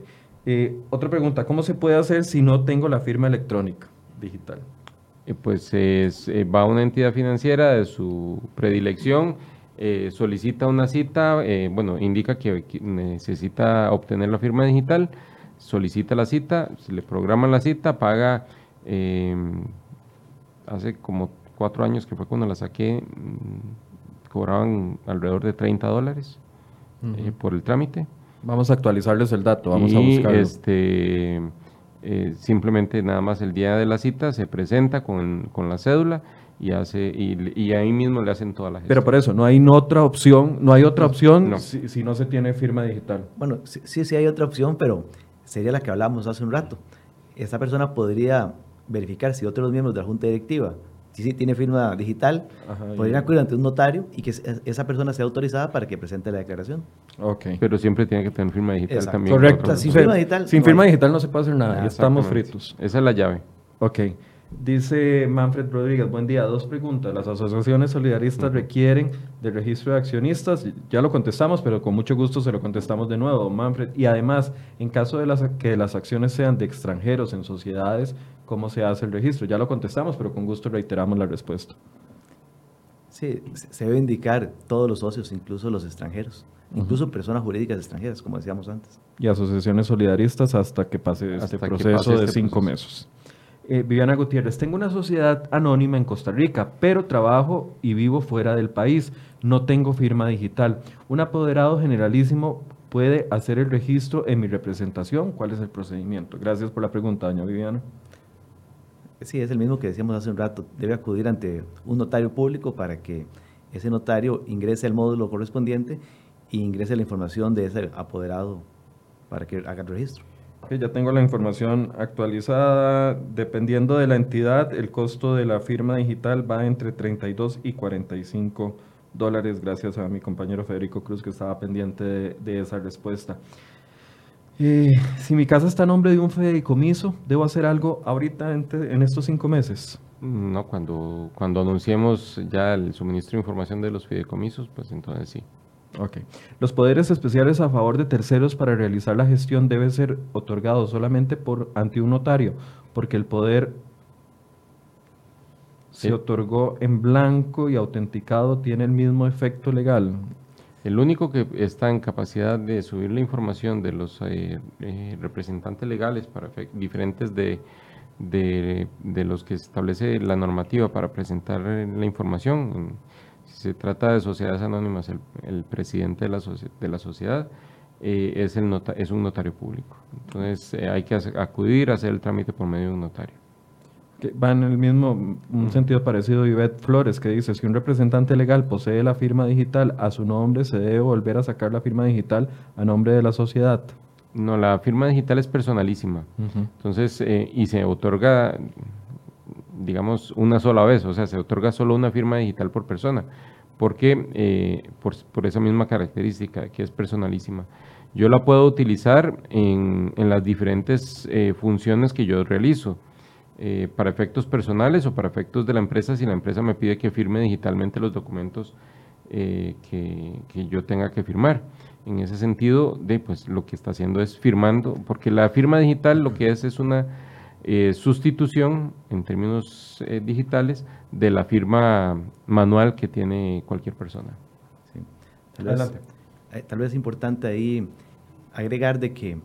Eh, otra pregunta, ¿cómo se puede hacer si no tengo la firma electrónica digital? Eh, pues es, eh, va a una entidad financiera de su predilección, eh, solicita una cita, bueno, indica que, que necesita obtener la firma digital, solicita la cita, se le programa la cita, paga hace como cuatro años que fue cuando la saqué, mmm, cobraban alrededor de 30 dólares uh -huh. por el trámite. Vamos a actualizarles el dato, vamos y a buscarlo. Este, eh, simplemente nada más el día de la cita se presenta con, con la cédula y hace y, y, ahí mismo le hacen toda la gestión. Pero por eso, no hay otra opción, no hay otra opción no. Si, si, no se tiene firma digital. Bueno, sí, sí, sí hay otra opción, pero sería la que hablamos hace un rato. Esa persona podría verificar si otros miembros de la junta directiva si sí tiene firma digital, Ajá, podrían acudir ante un notario y que esa persona sea autorizada para que presente la declaración. Okay. Pero siempre tiene que tener firma digital Exacto. también. Correcto. O sea, sin firma digital, sin no firma digital no se puede hacer nada, ya estamos fritos. Esa es la llave. Ok. Dice Manfred Rodríguez, buen día, dos preguntas. Las asociaciones solidaristas requieren del registro de accionistas, ya lo contestamos, pero con mucho gusto se lo contestamos de nuevo, Manfred. Y además, en caso de las, que las acciones sean de extranjeros en sociedades, ¿cómo se hace el registro? Ya lo contestamos, pero con gusto reiteramos la respuesta. Sí, se debe indicar todos los socios, incluso los extranjeros, uh -huh. incluso personas jurídicas extranjeras, como decíamos antes. Y asociaciones solidaristas hasta que pase Hasta este proceso pase de este cinco proceso. meses. Eh, Viviana Gutiérrez, tengo una sociedad anónima en Costa Rica, pero trabajo y vivo fuera del país. No tengo firma digital. Un apoderado generalísimo puede hacer el registro en mi representación. ¿Cuál es el procedimiento? Gracias por la pregunta, doña Viviana. Sí, es el mismo que decíamos hace un rato. Debe acudir ante un notario público para que ese notario ingrese al módulo correspondiente e ingrese la información de ese apoderado para que haga el registro. Ya tengo la información actualizada. Dependiendo de la entidad, el costo de la firma digital va entre 32 y 45 dólares, gracias a mi compañero Federico Cruz que estaba pendiente de, esa respuesta. Eh, si mi casa está a nombre de un fideicomiso, ¿debo hacer algo ahorita en, en estos cinco meses? No, cuando, cuando anunciemos ya el suministro de información de los fideicomisos, pues entonces sí. Ok. Los poderes especiales a favor de terceros para realizar la gestión debe ser otorgado solamente por ante un notario, porque el poder Sí. se otorgó en blanco y autenticado tiene el mismo efecto legal. El único que está en capacidad de subir la información de los eh, eh, representantes legales para diferentes de, de, de los que establece la normativa para presentar eh, la información, se trata de sociedades anónimas, el, el presidente de la, socie- de la sociedad eh, es, el nota- es un notario público. Entonces eh, hay que acudir a hacer el trámite por medio de un notario. Que va en el mismo un sentido parecido Ivette Flores, que dice, si un representante legal posee la firma digital a su nombre, se debe volver a sacar la firma digital a nombre de la sociedad. No, la firma digital es personalísima. Entonces, eh, y se otorga, digamos, una sola vez, o sea, se otorga solo una firma digital por persona, porque eh, por, esa misma característica, que es personalísima. Yo la puedo utilizar en, en las diferentes eh, funciones que yo realizo, eh, para efectos personales o para efectos de la empresa, si la empresa me pide que firme digitalmente los documentos eh, que, que yo tenga que firmar. En ese sentido, de, pues, lo que está haciendo es firmando, porque la firma digital lo que es es una sustitución en términos digitales de la firma manual que tiene cualquier persona. Sí. Tal, vez, Adelante. eh, tal vez es importante ahí agregar de que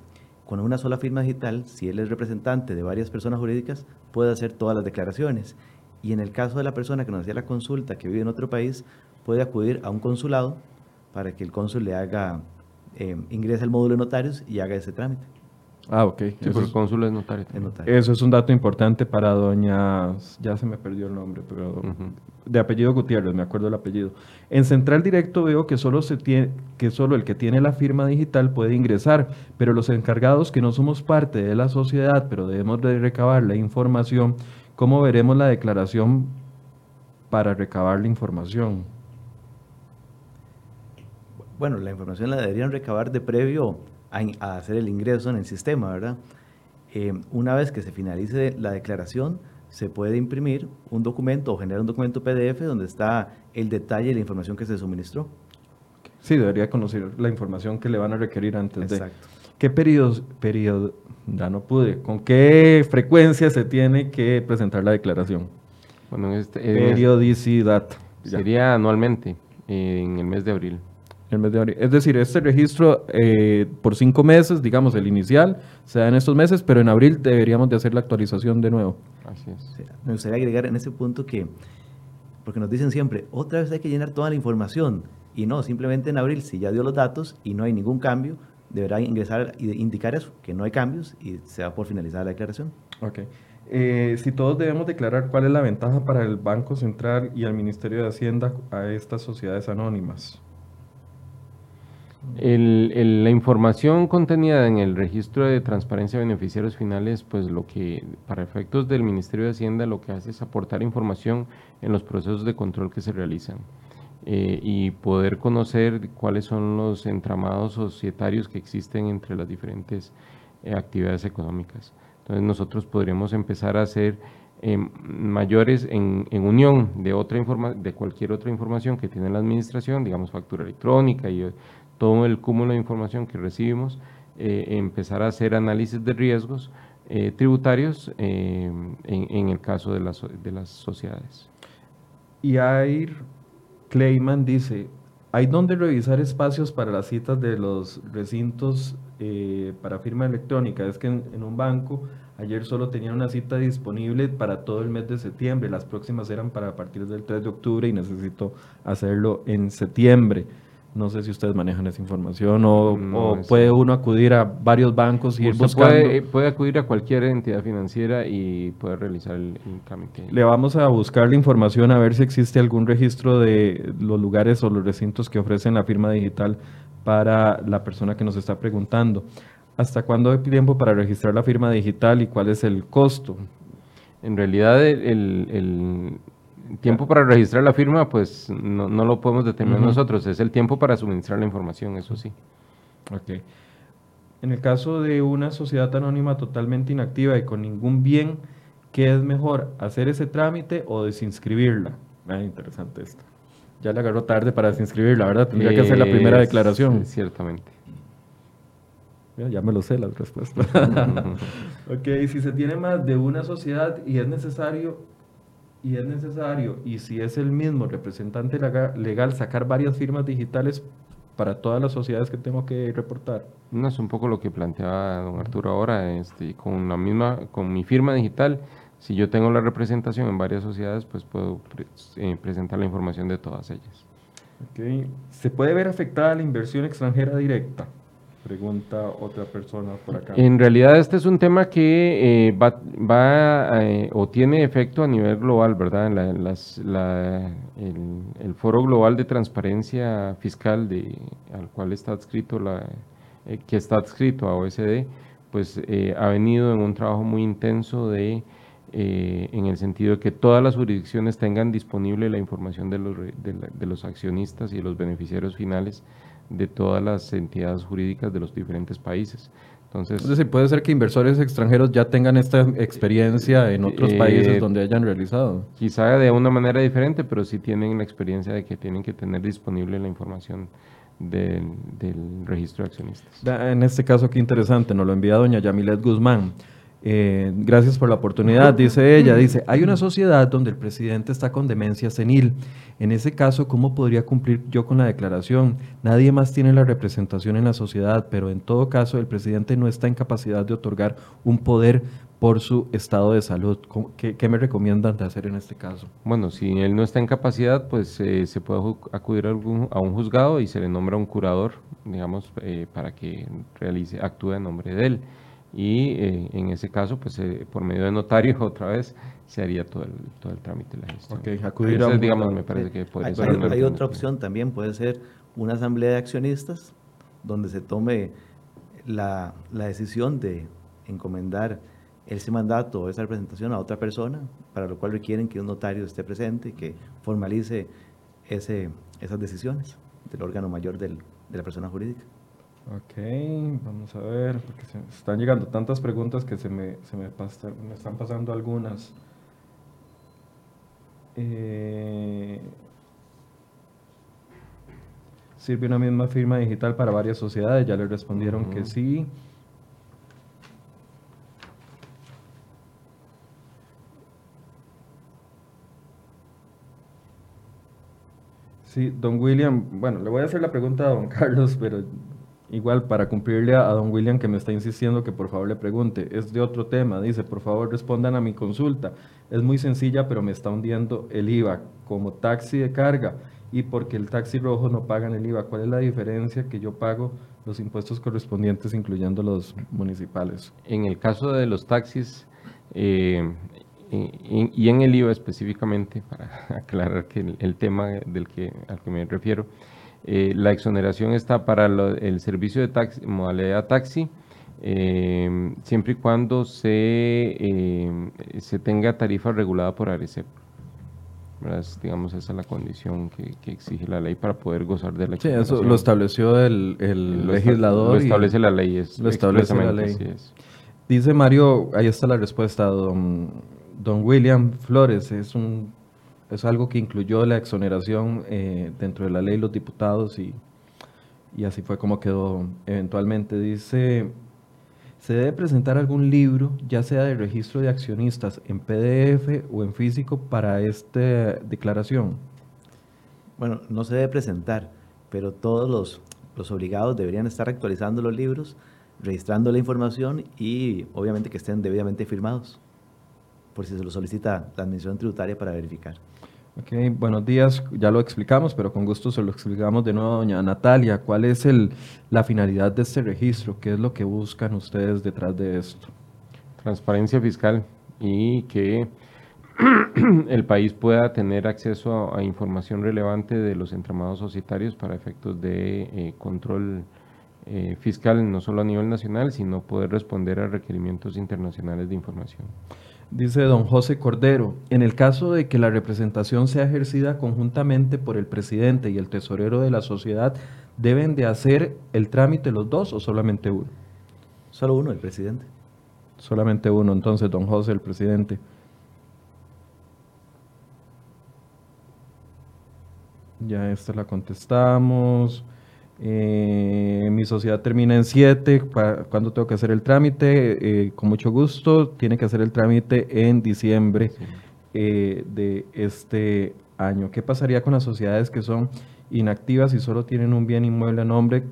con una sola firma digital, si él es representante de varias personas jurídicas, puede hacer todas las declaraciones. Y en el caso de la persona que nos hacía la consulta, que vive en otro país, puede acudir a un consulado para que el cónsul le haga, eh, ingrese al módulo de notarios y haga ese trámite. Ah, ok. Sí, Eso es- el cónsul es notario. Eso es un dato importante para doña, ya se me perdió el nombre, pero de apellido Gutiérrez, me acuerdo el apellido. En Central Directo veo que solo se tiene, que solo el que tiene la firma digital puede ingresar, pero los encargados que no somos parte de la sociedad, pero debemos de recabar la información, ¿cómo veremos la declaración para recabar la información? Bueno, la información la deberían recabar de previo a, a hacer el ingreso en el sistema, ¿verdad? Eh, una vez que se finalice la declaración, se puede imprimir un documento o generar un documento PDF donde está el detalle y la información que se suministró. Sí, debería conocer la información que le van a requerir antes de... Exacto. ¿Qué periodos, periodo, ya no pude, con qué frecuencia se tiene que presentar la declaración? Bueno, en este, este- Periodicidad. Ya, sería anualmente, eh, en el mes de abril. El mes de abril. Es decir, este registro eh, por cinco meses, digamos el inicial, se da en estos meses, pero en abril deberíamos de hacer la actualización de nuevo. Así es. Sí, Me gustaría agregar en ese punto que, porque nos dicen siempre, otra vez hay que llenar toda la información. Y no, simplemente en abril, si ya dio los datos y no hay ningún cambio, deberá ingresar y indicar eso, que no hay cambios y se da por finalizada la declaración. Ok. Eh, si todos debemos declarar cuál es la ventaja para el Banco Central y al Ministerio de Hacienda a estas sociedades anónimas. El- el- la información contenida en el registro de transparencia de beneficiarios finales, pues lo que, para efectos del Ministerio de Hacienda, lo que hace es aportar información en los procesos de control que se realizan eh, y poder conocer cuáles son los entramados societarios que existen entre las diferentes eh, actividades económicas. Entonces nosotros podríamos empezar a hacer eh, mayores en, en unión de otra informa de cualquier otra información que tiene la administración, digamos factura electrónica y todo el cúmulo de información que recibimos, eh, empezar a hacer análisis de riesgos eh, tributarios eh, en, el caso de las, de las sociedades. Y Air Clayman dice, ¿hay donde revisar espacios para las citas de los recintos para firma electrónica? Es que en, un banco ayer solo tenían una cita disponible para todo el mes de septiembre, las próximas eran para a partir del 3 de octubre y necesito hacerlo en septiembre. No sé si ustedes manejan esa información o, No, o eso- puede uno acudir a varios bancos y ir buscando. puede, eh, puede acudir a cualquier entidad financiera y puede realizar el, el. Le vamos a buscar la información a ver si existe algún registro de los lugares o los recintos que ofrecen la firma digital para la persona que nos está preguntando. ¿Hasta cuándo hay tiempo para registrar la firma digital y cuál es el costo? En realidad, el tiempo para registrar la firma, pues no, no lo podemos determinar Ujú. nosotros, es el tiempo para suministrar la información, eso sí. Ok. En el caso de una sociedad anónima totalmente inactiva y con ningún bien, ¿qué es mejor? ¿Hacer ese trámite o desinscribirla? Ah, interesante esto. Ya le agarró tarde para desinscribirla, ¿verdad? Tendría que hacer la primera declaración. Ciertamente. Ya, me lo sé las respuestas. ok, si se tiene más de una sociedad y es necesario, y es necesario, y si es el mismo representante lega- legal, sacar varias firmas digitales para todas las sociedades que tengo que reportar. No es un poco lo que planteaba don Arturo ahora, este, con la misma, con mi firma digital, si yo tengo la representación en varias sociedades, pues puedo pre- eh, presentar la información de todas ellas. ¿Se puede ver afectada la inversión extranjera directa? Pregunta otra persona por acá. En realidad este es un tema que eh, va, va, eh, o tiene efecto a nivel global, ¿verdad? La- el, Foro Global de Transparencia Fiscal de, al cual está adscrito la, eh, que está adscrito a OSD, pues eh, ha venido en un trabajo muy intenso de en el sentido de que todas las jurisdicciones tengan disponible la información de los, de de los accionistas y de los beneficiarios finales de todas las entidades jurídicas de los diferentes países. Entonces, Es decir, puede ser que inversores extranjeros ya tengan esta experiencia en otros Eh, países donde hayan realizado. quizá de una manera diferente, pero sí tienen la experiencia de que tienen que tener disponible la información del, del registro de accionistas. En este caso, qué interesante, nos lo envía doña Yamilet Guzmán. Eh, gracias por la oportunidad, dice ella. Dice, hay una sociedad donde el presidente está con demencia senil. En ese caso, ¿cómo podría cumplir yo con la declaración? Nadie más tiene la representación en la sociedad, pero en todo caso, el presidente no está en capacidad de otorgar un poder por su estado de salud. ¿Cómo- ¿Qué, me recomiendan de hacer en este caso? Bueno, si él no está en capacidad, pues eh, se puede acudir a, algún- a un juzgado y se le nombra un curador, digamos, eh, para que realice, actúe en nombre de él. Y eh, en ese caso, pues eh, por medio de notario otra vez se haría todo el, todo el trámite de la gestión. Ok, acudir a un digamos, me parece que puede Hay, ser hay- una hay otra opción también, puede ser una asamblea de accionistas donde se tome la, la decisión de encomendar ese mandato o esa representación a otra persona, para lo cual requieren que un notario esté presente y que formalice ese, esas decisiones del órgano mayor del- de la persona jurídica. Ok, vamos a ver, porque se están llegando tantas preguntas que se me, se me, pasa- me están pasando algunas. Eh, ¿Sirve una misma firma digital para varias sociedades? Ya le respondieron que sí. Sí, don William, bueno, le voy a hacer la pregunta a don Carlos, pero igual para cumplirle a, don William que me está insistiendo que por favor le pregunte. Es de otro tema, dice, por favor respondan a mi consulta. Es muy sencilla, pero me está hundiendo el IVA como taxi de carga y porque el taxi rojo no pagan el IVA. ¿Cuál es la diferencia que yo pago los impuestos correspondientes, incluyendo los municipales? En el caso de los taxis eh, y, y en el IVA específicamente, para aclarar que el, el tema del que, al que me refiero, eh, la exoneración está para lo- el servicio de taxi, modalidad taxi, eh, siempre y cuando se, eh, se tenga tarifa regulada por ARECEP. Es, digamos, esa es la condición que, que exige la ley para poder gozar de la Sí, eso lo estableció el, el Lo esta- legislador. Lo establece la ley. Es lo establece la ley. es. Dice Mario, ahí está la respuesta, don, don William Flores, es, un, es algo que incluyó la exoneración eh, dentro de la ley los diputados y, y así fue como quedó eventualmente. Dice, ¿se debe presentar algún libro, ya sea de registro de accionistas, en PDF o en físico para esta declaración? Bueno, no se debe presentar, pero todos los, los obligados deberían estar actualizando los libros, registrando la información y obviamente que estén debidamente firmados, por si se lo solicita la Administración Tributaria para verificar. Ok, buenos días, ya lo explicamos, pero con gusto se lo explicamos de nuevo, doña Natalia. ¿Cuál es el, la finalidad de este registro? ¿Qué es lo que buscan ustedes detrás de esto? transparencia fiscal y que el país pueda tener acceso a, a información relevante de los entramados societarios para efectos de eh, control eh, fiscal, no solo a nivel nacional, sino poder responder a requerimientos internacionales de información. Dice don José Cordero, en el caso de que la representación sea ejercida conjuntamente por el presidente y el tesorero de la sociedad, ¿deben de hacer el trámite los dos o solamente uno? Solo uno, el presidente. Solamente uno, entonces, don José, el presidente. Ya esta la contestamos. Eh, mi sociedad termina en 7. ¿Cuándo tengo que hacer el trámite? Eh, con mucho gusto. Tiene que hacer el trámite en diciembre eh, de este año. ¿Qué pasaría con las sociedades que son inactivas y solo tienen un bien inmueble a nombre?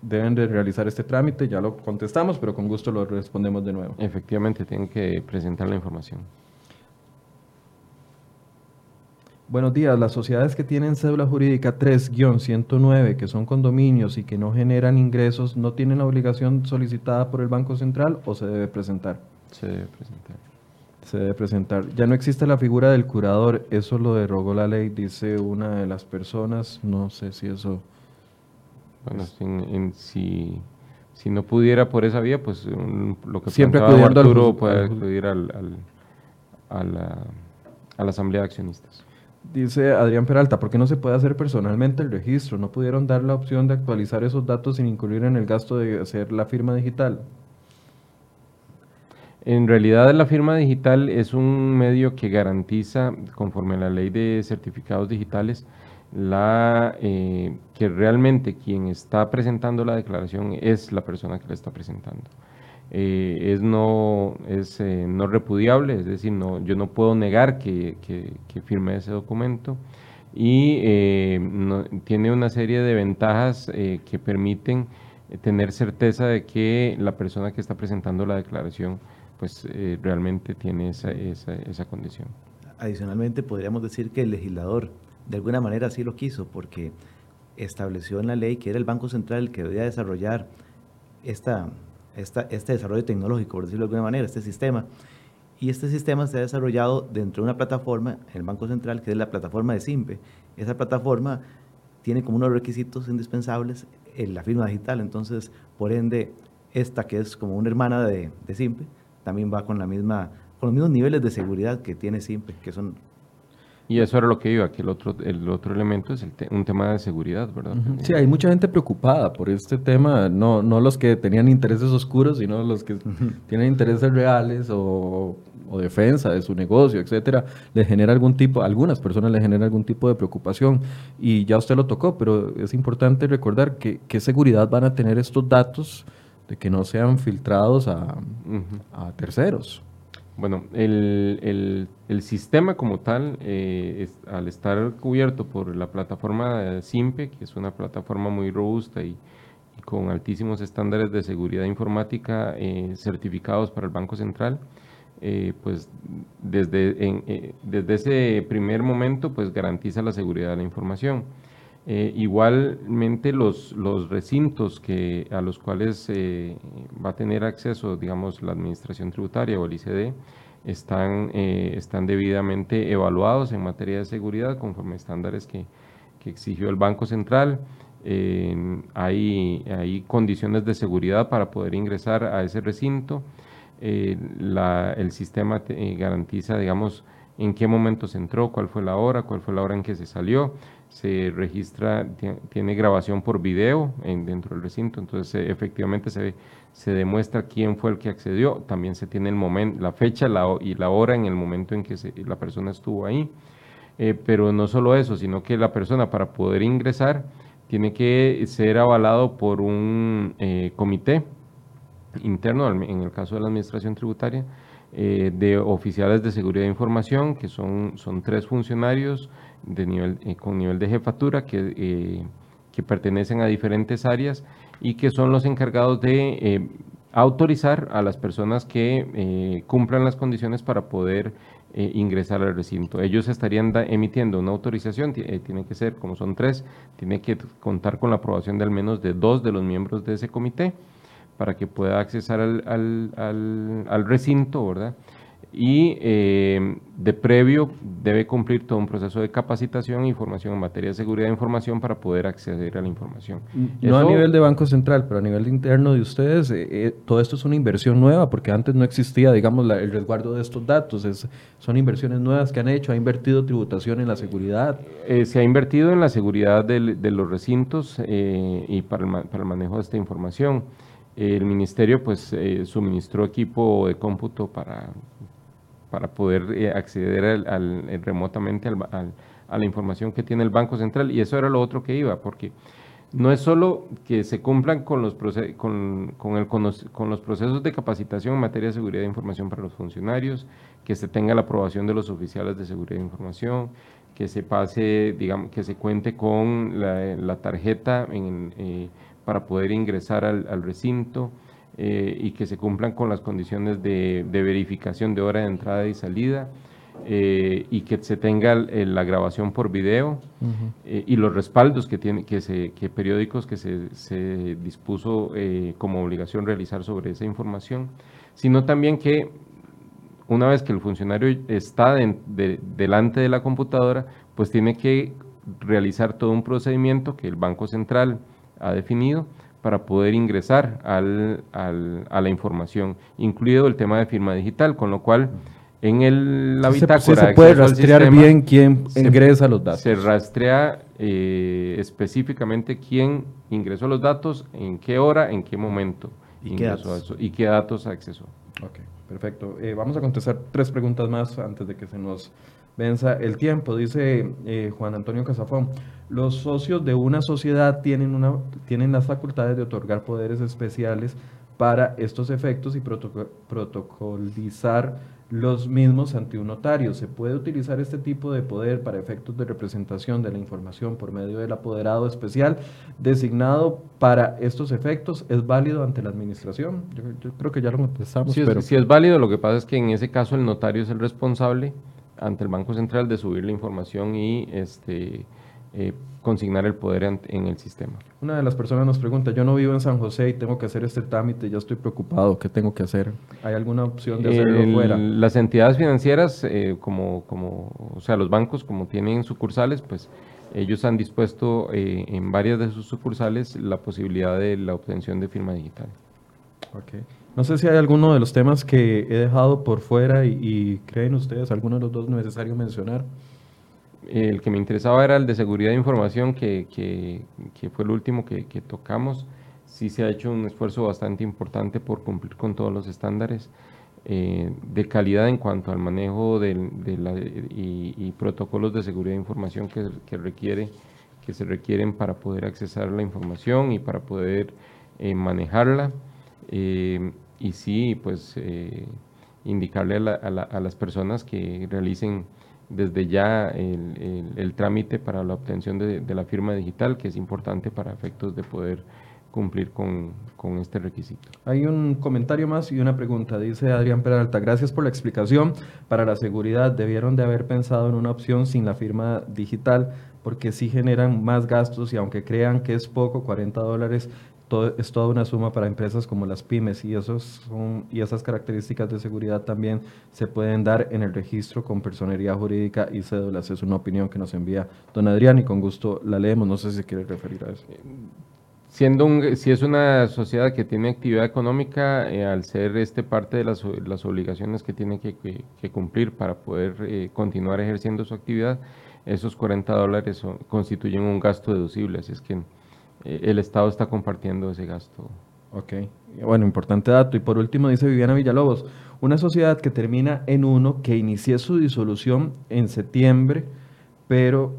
Deben de realizar este trámite. Ya lo contestamos, pero con gusto lo respondemos de nuevo. Efectivamente, tienen que presentar la información. Buenos días. Las sociedades que tienen cédula jurídica 3-109, que son condominios y que no generan ingresos, ¿no tienen la obligación solicitada por el Banco Central o se debe presentar? Se debe presentar. Se debe presentar. Ya no existe la figura del curador, eso lo derogó la ley, dice una de las personas. No sé si eso... Bueno, en- en- si, si no pudiera por esa vía, pues un- lo que Siempre al Arturo puede al juz- acudir al, al- a, la, a la asamblea de accionistas. Dice Adrián Peralta, ¿por qué no se puede hacer personalmente el registro? ¿No pudieron dar la opción de actualizar esos datos sin incurrir en el gasto de hacer la firma digital? En realidad la firma digital es un medio que garantiza, conforme a la ley de certificados digitales, la, eh, que realmente quien está presentando la declaración es la persona que la está presentando. Eh, es no, es, eh, no repudiable, es decir, no, yo no puedo negar que, que, que ese documento y eh, no- tiene una serie de ventajas eh, que permiten eh, tener certeza de que la persona que está presentando la declaración pues eh, realmente tiene esa, esa, esa condición. Adicionalmente, podríamos decir que el legislador de alguna manera así lo quiso, porque estableció en la ley que era el Banco Central el que debía desarrollar esta, este desarrollo tecnológico, por decirlo de alguna manera, este sistema. Y este sistema se ha desarrollado dentro de una plataforma, el Banco Central, que es la plataforma de SIMPE. Esa plataforma tiene como unos requisitos indispensables en la firma digital, entonces, por ende, esta que es como una hermana de, de SIMPE, también va con, la misma, con los mismos niveles de seguridad que tiene SIMPE, que son y eso era lo que iba, que el otro, el otro elemento es un tema de seguridad, ¿verdad? Sí, hay mucha gente preocupada por este tema, no, no los que tenían intereses oscuros, sino los que tienen intereses reales o, o, defensa de su negocio, etcétera, le genera algún tipo, algunas personas le genera algún tipo de preocupación. Y ya usted lo tocó, pero es importante recordar que qué seguridad van a tener estos datos de que no sean filtrados a, a terceros. Bueno, el, sistema como tal, eh, al estar cubierto por la plataforma SIMPE, que es una plataforma muy robusta y, con altísimos estándares de seguridad informática eh, certificados para el Banco Central, eh, pues desde, desde ese primer momento pues garantiza la seguridad de la información. Igualmente los, los recintos que, a los cuales va a tener acceso, digamos, la Administración Tributaria o el ICD, están, eh, están debidamente evaluados en materia de seguridad conforme a estándares que, que exigió el Banco Central. hay, hay, condiciones de seguridad para poder ingresar a ese recinto. Eh, la, el sistema eh, garantiza, digamos, en qué momento se entró, cuál fue la hora, cuál fue la hora en que se salió. Se registra, tiene grabación por video en, dentro del recinto, entonces efectivamente se se demuestra quién fue el que accedió, también se tiene el momento, la fecha y la hora en el momento en que la persona estuvo ahí. Eh, pero no solo eso, sino que la persona para poder ingresar tiene que ser avalado por un eh, comité interno, en el caso de la administración tributaria, eh, de oficiales de seguridad de información, que son, son tres funcionarios de nivel, con nivel de jefatura que, que pertenecen a diferentes áreas y que son los encargados de eh, autorizar a las personas que eh, cumplan las condiciones para poder eh, ingresar al recinto. Ellos estarían emitiendo una autorización, tiene que ser, como son tres, tiene que contar con la aprobación de al menos de dos de los miembros de ese comité para que pueda accesar al, al, al, al recinto, ¿verdad? Y eh, de previo debe cumplir todo un proceso de capacitación e información en materia de seguridad de información para poder acceder a la información. No a nivel de Banco Central, pero a nivel interno de ustedes, eh, eh, todo esto es una inversión nueva porque antes no existía, digamos, el resguardo de estos datos. Es, son inversiones nuevas que han hecho, ha invertido tributación en la seguridad. se ha invertido en la seguridad de, de los recintos y para el, para el manejo de esta información. El ministerio pues suministró equipo de cómputo para para poder eh, acceder al, eh, remotamente al, a la información que tiene el Banco Central. Y eso era lo otro que iba, porque no es solo que se cumplan con los, con, los, procesos de capacitación en materia de seguridad de información para los funcionarios, que se tenga la aprobación de los oficiales de seguridad de información, que se pase, digamos, que se cuente con la, tarjeta eh, para poder ingresar al, al recinto, eh, y que se cumplan con las condiciones de, verificación de hora de entrada y salida eh, y que se tenga la grabación por video eh, y los respaldos que, tiene, que, se, que periódicos que se, se dispuso como obligación realizar sobre esa información, sino también que una vez que el funcionario está delante de la computadora, pues tiene que realizar todo un procedimiento que el Banco Central ha definido para poder ingresar al, al, a la información, incluido el tema de firma digital, con lo cual en el, la bitácora... Se, se puede rastrear bien quién ingresa los datos. Se rastrea eh, específicamente quién ingresó los datos, en qué hora, en qué momento ¿Y qué datos? Eso, y qué datos accesó. Ok, perfecto. Eh, vamos a contestar tres preguntas más antes de que se nos venza el tiempo. Dice eh, Juan Antonio Casafón, los socios de una sociedad tienen, una, tienen las facultades de otorgar poderes especiales para estos efectos y protocolizar los mismos ante un notario. ¿Se puede utilizar este tipo de poder para efectos de representación de la información por medio del apoderado especial designado para estos efectos? ¿Es válido ante la administración? Yo, creo que ya lo contestamos. Pero... sí es válido, lo que pasa es que en ese caso el notario es el responsable ante el Banco Central de subir la información y este consignar el poder en, el sistema. Una de las personas nos pregunta, yo no vivo en San José y tengo que hacer este trámite, ya estoy preocupado, ¿qué tengo que hacer? ¿Hay alguna opción de hacerlo fuera? Las entidades financieras, eh, como, como, o sea, los bancos, como tienen sucursales, pues ellos han dispuesto eh, en varias de sus sucursales la posibilidad de la obtención de firma digital. Okay. No sé si hay alguno de los temas que he dejado por fuera y, y creen ustedes, alguno de los dos necesario mencionar el que me interesaba era el de seguridad de información, que, fue el último que, tocamos. Sí se ha hecho un esfuerzo bastante importante por cumplir con todos los estándares eh, de calidad en cuanto al manejo de, la, y, protocolos de seguridad de información que, requiere, que se requieren para poder accesar la información y para poder eh, manejarla. Eh, y sí, pues indicarle a las personas que realicen desde ya el, trámite para la obtención de, la firma digital, que es importante para efectos de poder cumplir con, este requisito. Hay un comentario más y una pregunta. Dice Adrián Peralta, gracias por la explicación. Para la seguridad, debieron de haber pensado en una opción sin la firma digital, porque sí generan más gastos y aunque crean que es poco, 40 dólares es toda una suma para empresas como las pymes y, esos son, y esas características de seguridad también se pueden dar en el registro con personería jurídica y cédulas. Es una opinión que nos envía don Adrián y con gusto la leemos. No sé si quiere referir a eso. Siendo un, si es una sociedad que tiene actividad económica, eh, al ser este parte de las, las obligaciones que tiene que, cumplir para poder eh, continuar ejerciendo su actividad, esos 40 dólares constituyen un gasto deducible, así es que eh, el Estado está compartiendo ese gasto. Ok, bueno, importante dato. Y por último dice Viviana Villalobos, una sociedad que termina en uno, que inicie su disolución en septiembre, pero,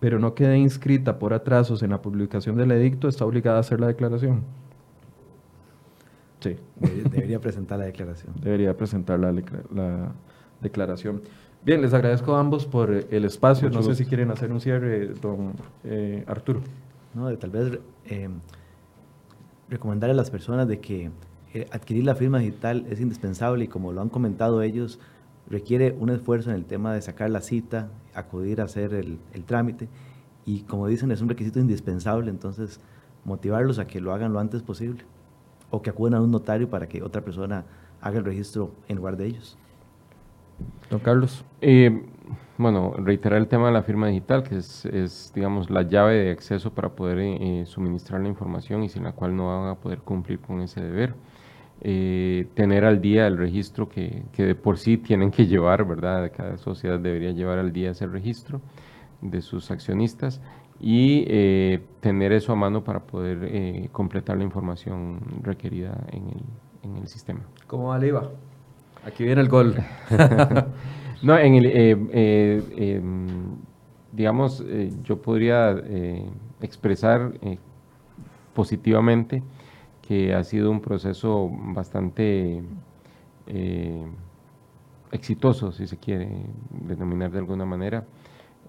pero no quede inscrita por atrasos en la publicación del edicto, está obligada a hacer la declaración. Sí. Debería presentar la declaración. Debería presentar la, la declaración. Bien, les agradezco a ambos por eh, el espacio. no sé si quieren hacer un cierre, don eh, Arturo. No, tal vez eh, recomendar a las personas de que adquirir la firma digital es indispensable y como lo han comentado ellos, requiere un esfuerzo en el tema de sacar la cita, acudir a hacer el, el trámite y como dicen es un requisito indispensable, entonces motivarlos a que lo hagan lo antes posible o que acudan a un notario para que otra persona haga el registro en lugar de ellos. Don Carlos. Eh, bueno, reiterar el tema de la firma digital, que es, digamos, la llave de acceso para poder eh, suministrar la información y sin la cual no van a poder cumplir con ese deber. Eh, tener al día el registro que, que, de por sí tienen que llevar, ¿verdad? Cada sociedad debería llevar al día ese registro de sus accionistas y tener eso a mano para poder completar la información requerida en el, en el sistema. ¿Cómo va el IVA? Aquí viene el gol. no, en el, eh, eh, em, digamos, eh, yo podría expresar positivamente que ha sido un proceso bastante exitoso, si se quiere denominar de alguna manera.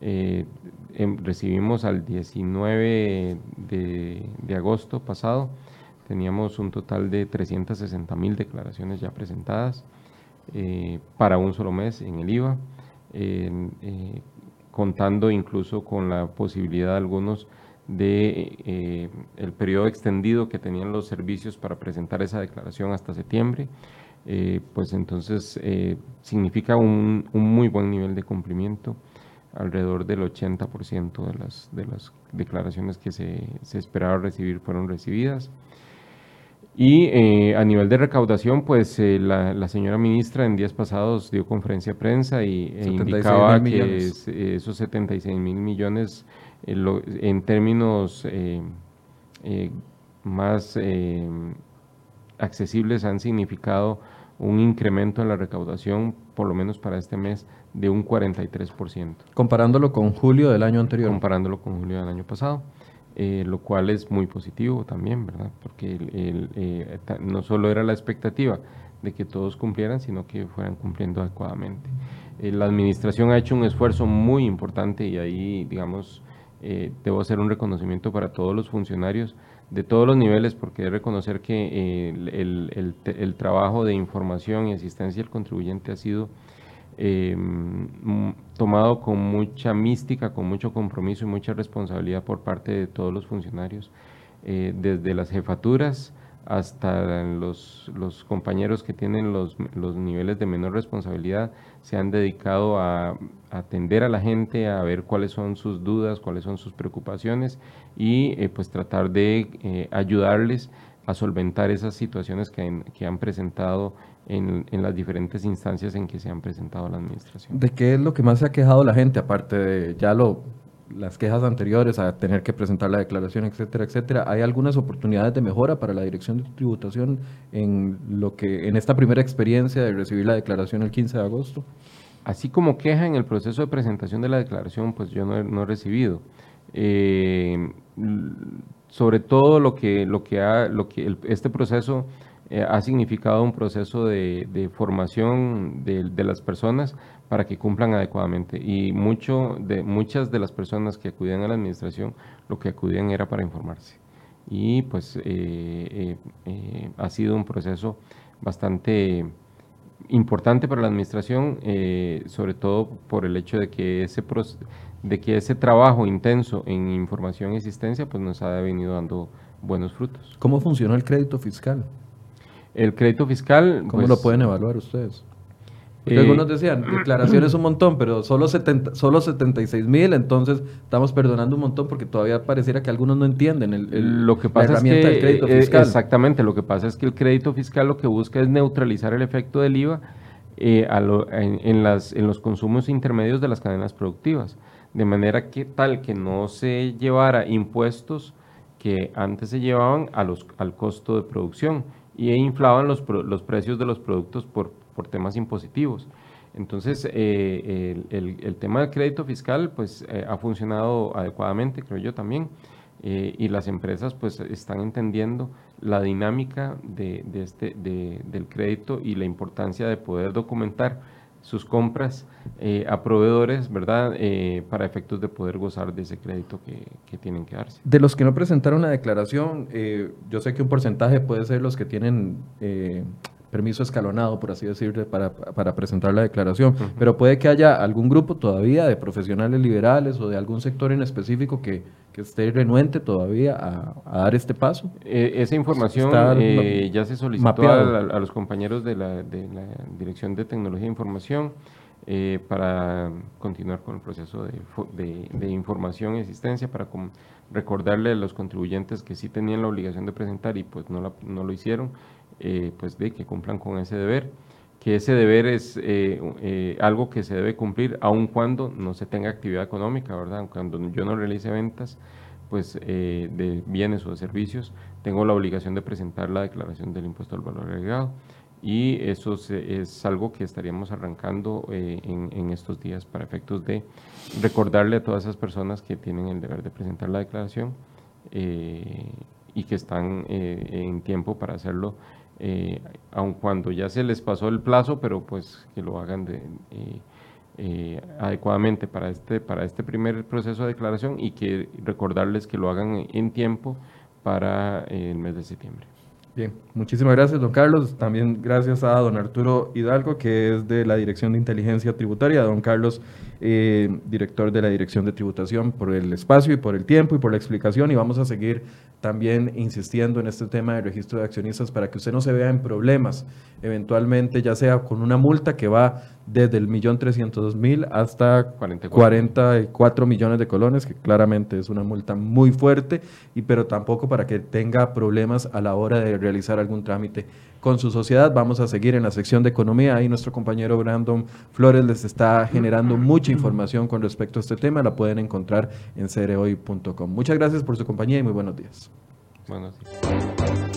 Em, recibimos al 19 de, de agosto pasado, teníamos un total de 360 mil declaraciones ya presentadas. Eh, para un solo mes en el IVA, eh, contando incluso con la posibilidad de algunos de eh, el periodo extendido que tenían los servicios para presentar esa declaración hasta septiembre, pues entonces significa un, muy buen nivel de cumplimiento, alrededor del 80% de las, de las declaraciones que se, se esperaba recibir fueron recibidas. Y eh, a nivel de recaudación, pues eh, la, señora ministra en días pasados dio conferencia de prensa y e indicaba que esos 76 mil millones eh, en términos más accesibles han significado un incremento en la recaudación, por lo menos para este mes, de un 43%. Comparándolo con julio del año anterior. Comparándolo con julio del año pasado. Eh, lo cual es muy positivo también, ¿verdad? Porque eh, no solo era la expectativa de que todos cumplieran, sino que fueran cumpliendo adecuadamente. Eh, la administración ha hecho un esfuerzo muy importante y ahí, digamos, debo hacer un reconocimiento para todos los funcionarios de todos los niveles, porque de reconocer que el, el, trabajo de información y asistencia al contribuyente ha sido eh, tomado con mucha mística, con mucho compromiso y mucha responsabilidad por parte de todos los funcionarios, eh, desde las jefaturas hasta los, compañeros que tienen los, niveles de menor responsabilidad, se han dedicado a, atender a la gente, a ver cuáles son sus dudas, cuáles son sus preocupaciones y eh, pues tratar de ayudarles a solventar esas situaciones que, que han presentado en, en, las diferentes instancias en que se han presentado a la administración. ¿De qué es lo que más se ha quejado la gente, aparte de ya lo, las quejas anteriores a tener que presentar la declaración, etcétera, etcétera? ¿Hay algunas oportunidades de mejora para la Dirección de Tributación en, lo que, en esta primera experiencia de recibir la declaración el 15 de agosto? Así como queja en el proceso de presentación de la declaración, pues yo no he, no he recibido. Eh, sobre todo lo que, lo que, ha, lo que este proceso eh, ha significado un proceso de, formación de, las personas para que cumplan adecuadamente. Y mucho de, muchas de las personas que acudían a la administración lo que acudían era para informarse. Y pues eh, eh, ha sido un proceso bastante importante para la administración, sobre todo por el hecho de que ese de que ese trabajo intenso en información y asistencia pues nos ha venido dando buenos frutos. ¿Cómo funcionó el crédito fiscal? El crédito fiscal... ¿Cómo lo pues, pueden evaluar ustedes? Porque algunos decían, declaraciones un montón, pero solo, 70, solo 76 mil, entonces estamos perdonando un montón porque todavía pareciera que algunos no entienden el, lo que pasa es que, del crédito eh, fiscal. Exactamente, lo que pasa es que el crédito fiscal lo que busca es neutralizar el efecto del IVA eh, en, las, en los consumos intermedios de las cadenas productivas, de manera que tal que no se llevara impuestos que antes se llevaban a los, al costo de producción y inflaban los, los precios de los productos por, por temas impositivos. Entonces, eh, el, el, tema del crédito fiscal pues, eh, ha funcionado adecuadamente, creo yo también, eh, y las empresas pues, están entendiendo la dinámica de, de este, de, del crédito y la importancia de poder documentar sus compras eh, a proveedores, ¿verdad? Eh, para efectos de poder gozar de ese crédito que, que tienen que darse. De los que no presentaron la declaración, eh, yo sé que un porcentaje puede ser los que tienen permiso escalonado, por así decirlo, para, para presentar la declaración, pero puede que haya algún grupo todavía de profesionales liberales o de algún sector en específico que, que esté renuente todavía a, dar este paso. Eh, esa información eh, ya se solicitó a, los compañeros de la, de la, Dirección de Tecnología e Información eh, para continuar con el proceso de, información y asistencia, para recordarle a los contribuyentes que sí tenían la obligación de presentar y pues no, no lo hicieron eh, pues de que cumplan con ese deber, que ese deber es eh, eh, algo que se debe cumplir aun cuando no se tenga actividad económica, ¿verdad? Cuando yo no realice ventas pues de bienes o de servicios, tengo la obligación de presentar la declaración del impuesto al valor agregado y eso es algo que estaríamos arrancando en, en, estos días para efectos de recordarle a todas esas personas que tienen el deber de presentar la declaración y que están en tiempo para hacerlo eh, aun cuando ya se les pasó el plazo, pero pues que lo hagan de, eh, eh, adecuadamente para este, para este primer proceso de declaración y que recordarles que lo hagan en tiempo para el mes de septiembre. Bien, muchísimas gracias, don Carlos. También gracias a don Arturo Hidalgo, que es de la Dirección de Inteligencia Tributaria, don Carlos, eh, director de la Dirección de Tributación, por el espacio y por el tiempo y por la explicación. Y vamos a seguir también insistiendo en este tema de registro de accionistas para que usted no se vea en problemas, eventualmente, ya sea con una multa que va desde el millón trescientos mil hasta 44. 44 millones de colones, que claramente es una multa muy fuerte, y pero tampoco para que tenga problemas a la hora de realizar algún trámite con su sociedad. Vamos a seguir en la sección de economía. Ahí nuestro compañero Brandon Flores les está generando mucha información con respecto a este tema. La pueden encontrar en cereoy.com. Muchas gracias por su compañía y muy buenos días. Buenos días.